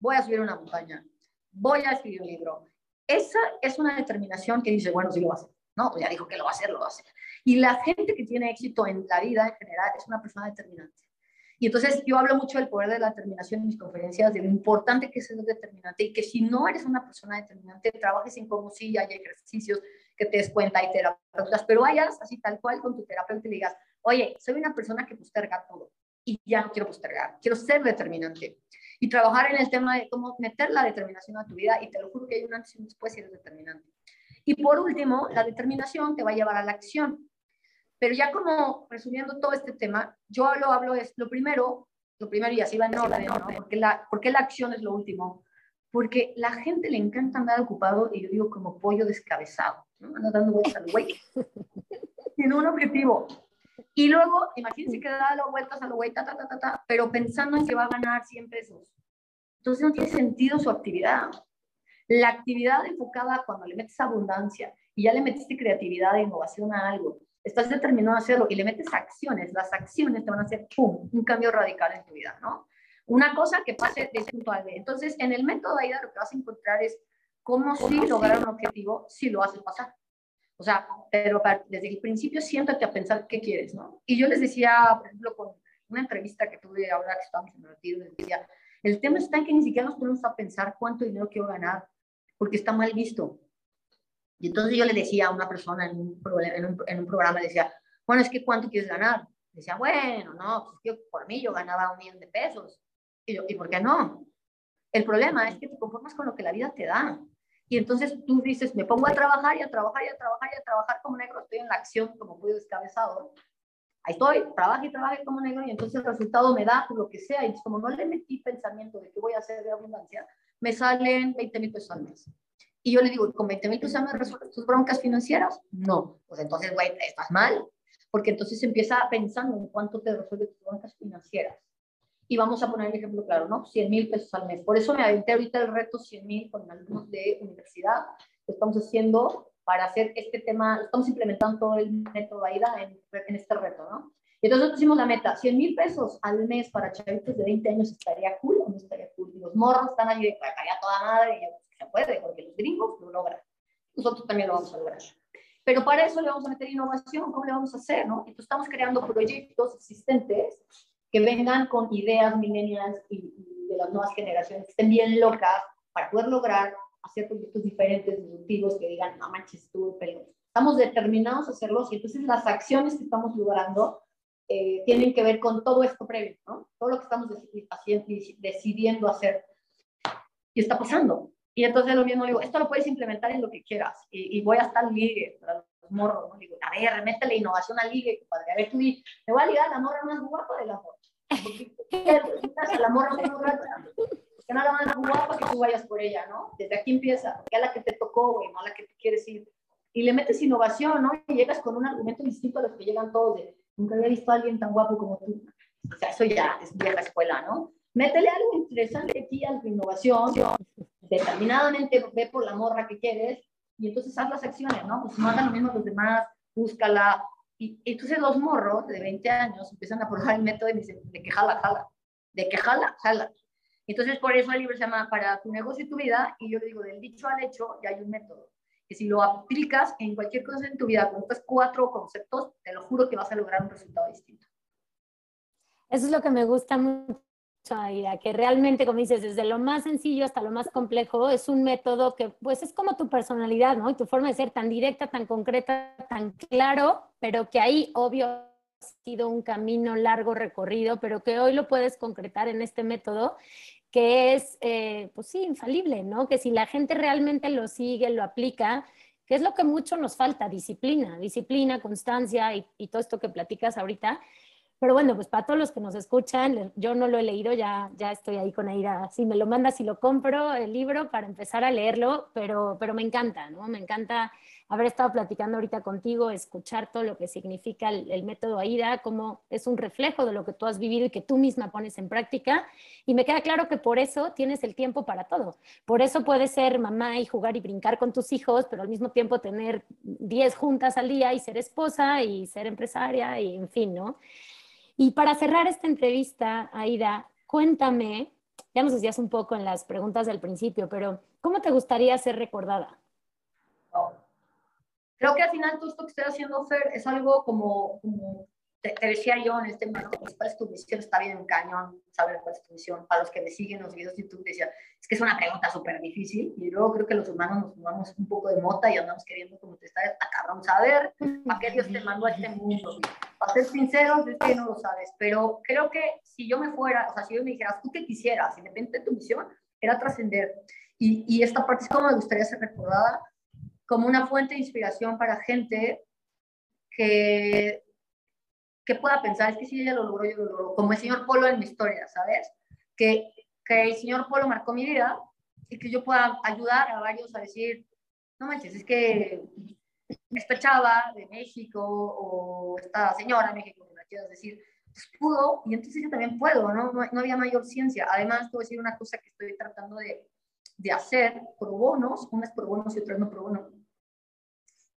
voy a subir una montaña, voy a escribir un libro. Esa es una determinación que dice, bueno, sí lo va a hacer. No, ya dijo que lo va a hacer, lo va a hacer. Y la gente que tiene éxito en la vida en general es una persona determinante. Y entonces yo hablo mucho del poder de la determinación en mis conferencias, de lo importante que es ser determinante y que si no eres una persona determinante, trabajes en cómo sí hay ejercicios que te des cuenta, hay terapeutas, pero vayas así tal cual con tu terapeuta y le digas, oye, soy una persona que posterga todo y ya no quiero postergar, quiero ser determinante. Y trabajar en el tema de cómo meter la determinación a tu vida y te lo juro que hay un antes y un después si eres determinante. Y por último, la determinación te va a llevar a la acción. Pero ya como resumiendo todo este tema, yo lo hablo es lo primero, lo primero y así va en orden, ¿no? Porque la, porque la acción es lo último. Porque la gente le encanta andar ocupado y yo digo como pollo descabezado, ¿no? Anda dando vueltas al güey. Tiene un objetivo. Y luego, imagínense que da las vueltas a lo güey, ta, ta, ta, ta, pero pensando en que va a ganar 100 pesos. Entonces no tiene sentido su actividad. La actividad enfocada cuando le metes abundancia y ya le metiste creatividad e innovación a algo, estás determinado a hacerlo y le metes acciones, las acciones te van a hacer ¡pum! un cambio radical en tu vida, ¿no? Una cosa que pase de punto a B. Entonces, en el método AIDA lo que vas a encontrar es cómo sí lograr un objetivo si lo haces pasar. O sea, pero desde el principio siéntate a pensar qué quieres, ¿no? Y yo les decía, por ejemplo, con una entrevista que tuve ahora que estábamos en el retiro, les decía, el tema está en que ni siquiera nos ponemos a pensar cuánto dinero quiero ganar, porque está mal visto. Y entonces yo le decía a una persona en un, en un, en un programa, le decía, bueno, es que ¿cuánto quieres ganar? Decía, bueno, no, pues yo, por mí yo ganaba un millón de pesos. Y yo, ¿y por qué no? El problema es que te conformas con lo que la vida te da. Y entonces tú dices, me pongo a trabajar y a trabajar y a trabajar y a trabajar como negro, estoy en la acción como puedo descabezado. Ahí estoy, trabajo y trabajo como negro y entonces el resultado me da lo que sea. Y como no le metí pensamiento de qué voy a hacer de abundancia, me salen 20 mil pesos al mes. Y yo le digo, ¿con 20 mil pesos me resuelves tus broncas financieras? No. Pues entonces, güey, estás mal. Porque entonces empieza pensando en cuánto te resuelve tus broncas financieras. Y vamos a poner el ejemplo claro, ¿no? 100 mil pesos al mes. Por eso me aventé ahorita el reto 100 mil con alumnos de universidad. Lo estamos haciendo para hacer este tema, estamos implementando todo el método AIDA en, en este reto, ¿no? Y entonces pusimos la meta, 100 mil pesos al mes para chavitos de 20 años estaría cool o no estaría cool. Y los morros están ahí de a toda madre y se puede, porque los gringos lo logran. Nosotros también lo vamos a lograr. Pero para eso le vamos a meter innovación, ¿cómo le vamos a hacer? ¿no? Entonces estamos creando proyectos existentes que vengan con ideas millennials y, de las nuevas generaciones estén bien locas para poder lograr hacer proyectos diferentes, disruptivos, que digan, no manches tú, pero estamos determinados a hacerlos y entonces las acciones que estamos logrando eh, tienen que ver con todo esto previo, ¿no? Todo lo que estamos haciendo, decidiendo hacer. Y está pasando. Y entonces lo mismo digo, esto lo puedes implementar en lo que quieras. Y, voy a estar ligue para los morros, ¿no? Digo, a ver, métele innovación al ligue, padre. A ver, tú me voy a ligar a la morra más guapa de la morra. a la morra más guapa. Que nada más guapa que tú vayas por ella, ¿no? Desde aquí empieza, porque a la que te tocó, güey, no a la que te quieres ir. Y le metes innovación, ¿no? Y llegas con un argumento distinto a los que llegan todos de, nunca había visto a alguien tan guapo como tú. O sea, eso ya es vieja escuela, ¿no? Métele algo interesante aquí a la innovación, determinadamente ve por la morra que quieres y entonces haz las acciones, ¿no? Pues no hagan lo mismo los demás, búscala. Y, entonces los morros de 20 años empiezan a probar el método de, de que jala, jala, de que jala, jala. Entonces por eso el libro se llama Para tu negocio y tu vida y yo digo, del dicho al hecho ya hay un método que si lo aplicas en cualquier cosa en tu vida con estos cuatro conceptos, te lo juro que vas a lograr un resultado distinto. Eso es lo que me gusta mucho, Que realmente, como dices, desde lo más sencillo hasta lo más complejo, es un método que pues es como tu personalidad, ¿no? Y tu forma de ser tan directa, tan concreta, tan claro, pero que ahí, obvio, ha sido un camino largo recorrido, pero que hoy lo puedes concretar en este método que es, eh, pues sí, infalible, ¿no? Que si la gente realmente lo sigue, lo aplica, que es lo que mucho nos falta, disciplina, disciplina, constancia y, y, todo esto que platicas ahorita. Pero bueno, pues para todos los que nos escuchan, yo no lo he leído, ya, ya estoy ahí con Aira, si me lo mandas y lo compro, el libro, para empezar a leerlo, pero, pero me encanta, ¿no? Me encanta haber estado platicando ahorita contigo, escuchar todo lo que significa el, método AIDA, cómo es un reflejo de lo que tú has vivido y que tú misma pones en práctica. Y me queda claro que por eso tienes el tiempo para todo. Por eso puedes ser mamá y jugar y brincar con tus hijos, pero al mismo tiempo tener 10 juntas al día y ser esposa y ser empresaria y en fin, ¿no? Y para cerrar esta entrevista, Aida, cuéntame, ya nos decías un poco en las preguntas del principio, pero ¿cómo te gustaría ser recordada? Creo que al final todo esto que estoy haciendo, Fer, es algo como, como te, decía yo en este pues, ¿cuál es tu misión? Está bien un cañón, saber cuál es tu misión. Para los que me siguen los videos de YouTube, decía, es que es una pregunta súper difícil y luego creo que los humanos nos fumamos un poco de mota y andamos queriendo, como te está cabrón, saber para qué Dios te mandó a este mundo. Para ser sinceros, es que no lo sabes, pero creo que si yo me fuera, o sea, si yo me dijeras, ¿tú qué quisieras? Independientemente de tu misión, era trascender. Y, y esta parte es como me gustaría ser recordada como una fuente de inspiración para gente que, que pueda pensar, es que si ella lo logró, yo lo logro, como el señor Polo en mi historia, ¿sabes? Que, que el señor Polo marcó mi vida y que yo pueda ayudar a varios a decir, no manches, es que esta chava de México o esta señora de México, me quieras decir, pues pudo y entonces yo también puedo, ¿no? ¿no? No había mayor ciencia. Además, te voy a decir una cosa que estoy tratando de, de hacer pro bonos, unas pro bonos y otras no pro bonos.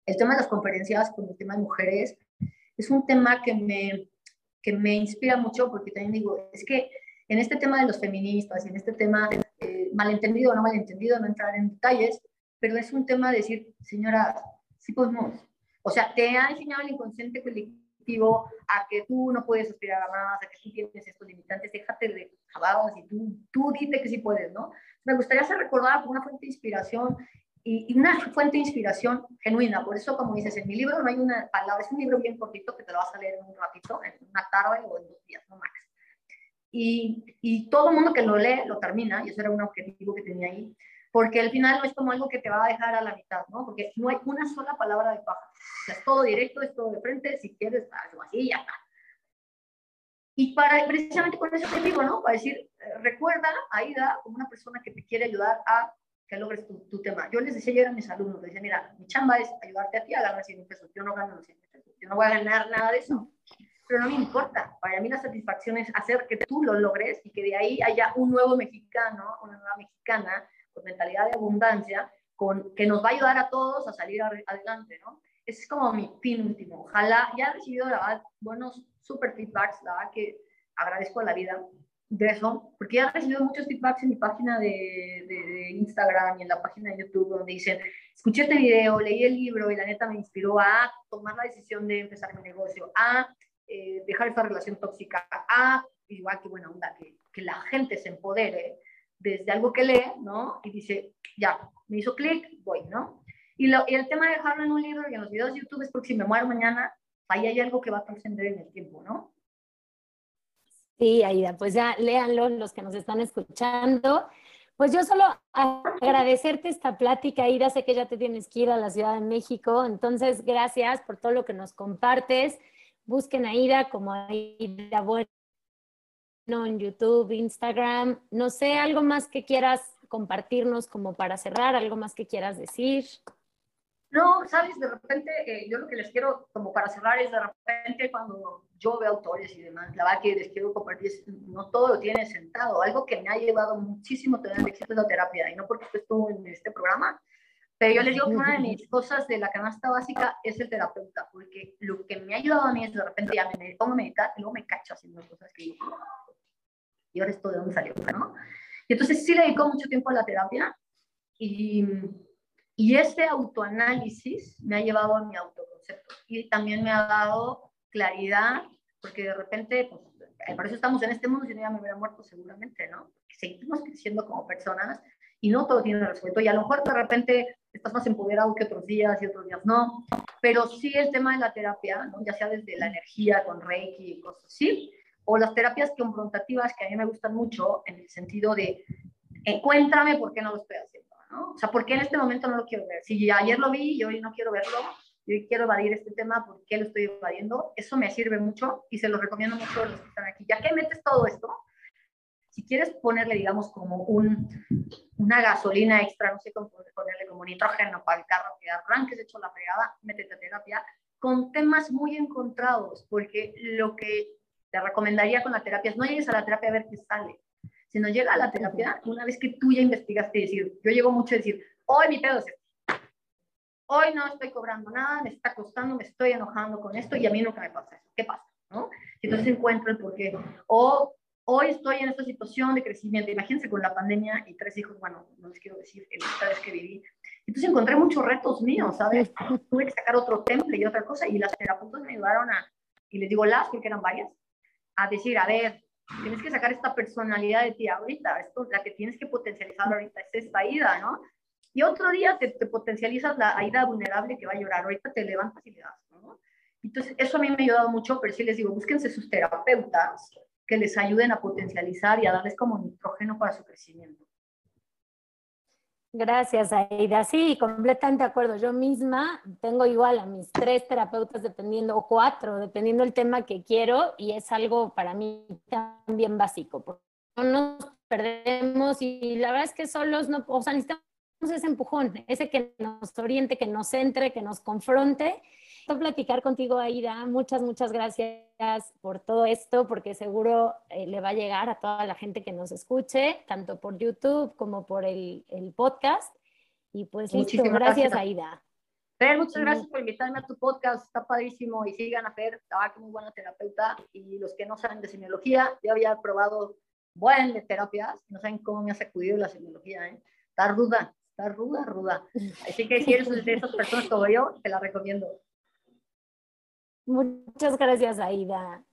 El tema de las conferencias con el tema de mujeres es un tema que me, que me inspira mucho porque también digo, es que en este tema de los feministas, en este tema eh, malentendido o no malentendido, no entrar en detalles, pero es un tema de decir, señora, sí podemos. O sea, te ha enseñado el inconsciente colectivo a que tú no puedes aspirar a más, a que tú tienes estos limitantes, déjate de jabados y tú, tú dite que sí puedes, ¿no? Me gustaría ser recordada como una fuente de inspiración y, una fuente de inspiración genuina. Por eso, como dices, en mi libro no hay una palabra, es un libro bien cortito que te lo vas a leer en un ratito, en una tarde o en dos días, no más. Y, y todo el mundo que lo lee lo termina, y eso era un objetivo que tenía ahí, porque al final no es como algo que te va a dejar a la mitad, ¿no? Porque no hay una sola palabra de paja. O sea, es todo directo, es todo de frente, si quieres, algo así, ya está. Y para, precisamente con eso te digo, ¿no? Para decir, eh, recuerda a Aida como una persona que te quiere ayudar a que logres tu, tu, tema. Yo les decía ayer a mis alumnos, les decía, mira, mi chamba es ayudarte a ti a ganar 100 pesos. Yo no gano los 100 pesos. Yo no voy a ganar nada de eso. pero no me importa. Para mí la satisfacción es hacer que tú lo logres y que de ahí haya un nuevo mexicano, una nueva mexicana con mentalidad de abundancia, con, que nos va a ayudar a todos a salir adelante, ¿no? Ese es como mi fin último. Ojalá, ya he recibido, la verdad, buenos super feedbacks, la verdad que agradezco a la vida de eso, porque he recibido muchos feedbacks en mi página de, de, Instagram y en la página de YouTube donde dicen, escuché este video, leí el libro y la neta me inspiró a tomar la decisión de empezar mi negocio, a eh, dejar esta relación tóxica, a, igual que buena onda, que, que la gente se empodere desde algo que lee, ¿no? Y dice, ya, me hizo clic, voy, ¿no? Y, lo, y, el tema de dejarlo en un libro y en los videos de YouTube es porque si me muero mañana, ahí hay algo que va a trascender en el tiempo, ¿no? Sí, Aida, pues ya léanlo los que nos están escuchando. Pues yo solo agradecerte esta plática, Aida, sé que ya te tienes que ir a la Ciudad de México, entonces gracias por todo lo que nos compartes. Busquen a Aida como Aida Bueno en YouTube, Instagram, no sé, algo más que quieras compartirnos como para cerrar, algo más que quieras decir. No, sabes, de repente, eh, yo lo que les quiero, como para cerrar, es de repente cuando yo veo autores y demás, la verdad que les quiero compartir, no todo lo tiene sentado. Algo que me ha llevado muchísimo tener éxito es la terapia, y no porque estuve en este programa, pero yo les digo que una de mis cosas de la canasta básica es el terapeuta, porque lo que me ha ayudado a mí es de repente ya me pongo a meditar y luego me cacho haciendo cosas que digo, y ahora esto de dónde salió, ¿no? Y entonces sí le dedico mucho tiempo a la terapia y y ese autoanálisis me ha llevado a mi autoconcepto y también me ha dado claridad, porque de repente, pues, eh, por eso estamos en este mundo, si no ya me hubiera muerto seguramente, ¿no? Seguimos creciendo como personas y no todo tiene resuelto. Y a lo mejor de repente estás más empoderado que otros días y otros días no, pero sí el tema de la terapia, ¿no? ya sea desde la energía con Reiki y cosas así, o las terapias confrontativas que a mí me gustan mucho en el sentido de encuéntrame por qué no lo estoy haciendo. ¿no? O sea, ¿por qué en este momento no lo quiero ver? Si ayer lo vi y hoy no quiero verlo, quiero evadir este tema, ¿por qué lo estoy evadiendo? Eso me sirve mucho y se lo recomiendo mucho a los que están aquí. Ya que metes todo esto, si quieres ponerle, digamos, como un, una gasolina extra, no sé cómo ponerle como nitrógeno para el carro que arranques hecho la fregada, métete a terapia con temas muy encontrados, porque lo que te recomendaría con la terapia es no llegues a la terapia a ver qué sale, si no llega a la terapia, una vez que tú ya investigaste, decir, yo llego mucho a decir, hoy mi pedo es. Hoy no estoy cobrando nada, me está costando, me estoy enojando con esto y a mí nunca me pasa eso. ¿Qué pasa? ¿No? Entonces encuentro el porqué. O hoy estoy en esta situación de crecimiento. Imagínense con la pandemia y tres hijos, bueno, no les quiero decir el vez que viví. Entonces encontré muchos retos míos, ¿sabes? Tuve que sacar otro temple y otra cosa y las terapeutas me ayudaron a, y les digo las porque eran varias, a decir, a ver, tienes que sacar esta personalidad de ti ahorita, esto, la que tienes que potencializar ahorita es esta ida, ¿no? Y otro día te, te potencializas la Aida vulnerable que va a llorar, ahorita te levantas y le das, ¿no? Entonces, eso a mí me ha ayudado mucho, pero sí les digo, búsquense sus terapeutas que les ayuden a potencializar y a darles como nitrógeno para su crecimiento. Gracias, Aida. Sí, completamente de acuerdo. Yo misma tengo igual a mis tres terapeutas dependiendo, o cuatro, dependiendo del tema que quiero, y es algo para mí también básico, porque no nos perdemos y la verdad es que solos no, o sea, necesitamos ese empujón, ese que nos oriente, que nos centre, que nos confronte platicar contigo, Aida. Muchas, muchas gracias por todo esto, porque seguro eh, le va a llegar a toda la gente que nos escuche, tanto por YouTube como por el, el podcast. Y pues listo, gracias, Aida. Fer, muchas gracias por invitarme a tu podcast, está padrísimo y sigan a Fer, estaba muy buena terapeuta y los que no saben de semiología, yo había probado buenas terapias, no saben cómo me ha sacudido la semiología, ¿eh? está ruda, está ruda, ruda. Así que si eres de esas personas como yo, te la recomiendo. Muchas gracias, Aida.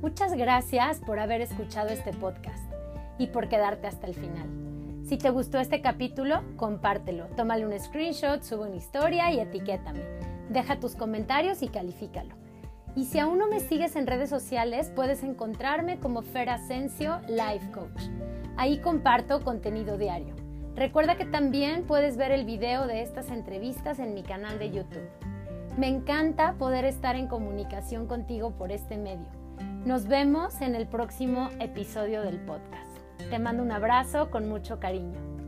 Muchas gracias por haber escuchado este podcast y por quedarte hasta el final. Si te gustó este capítulo, compártelo, tómale un screenshot, sube una historia y etiquétame. Deja tus comentarios y califícalo. Y si aún no me sigues en redes sociales, puedes encontrarme como Fer Asensio Life Coach. Ahí comparto contenido diario. Recuerda que también puedes ver el video de estas entrevistas en mi canal de YouTube. Me encanta poder estar en comunicación contigo por este medio. Nos vemos en el próximo episodio del podcast. Te mando un abrazo con mucho cariño.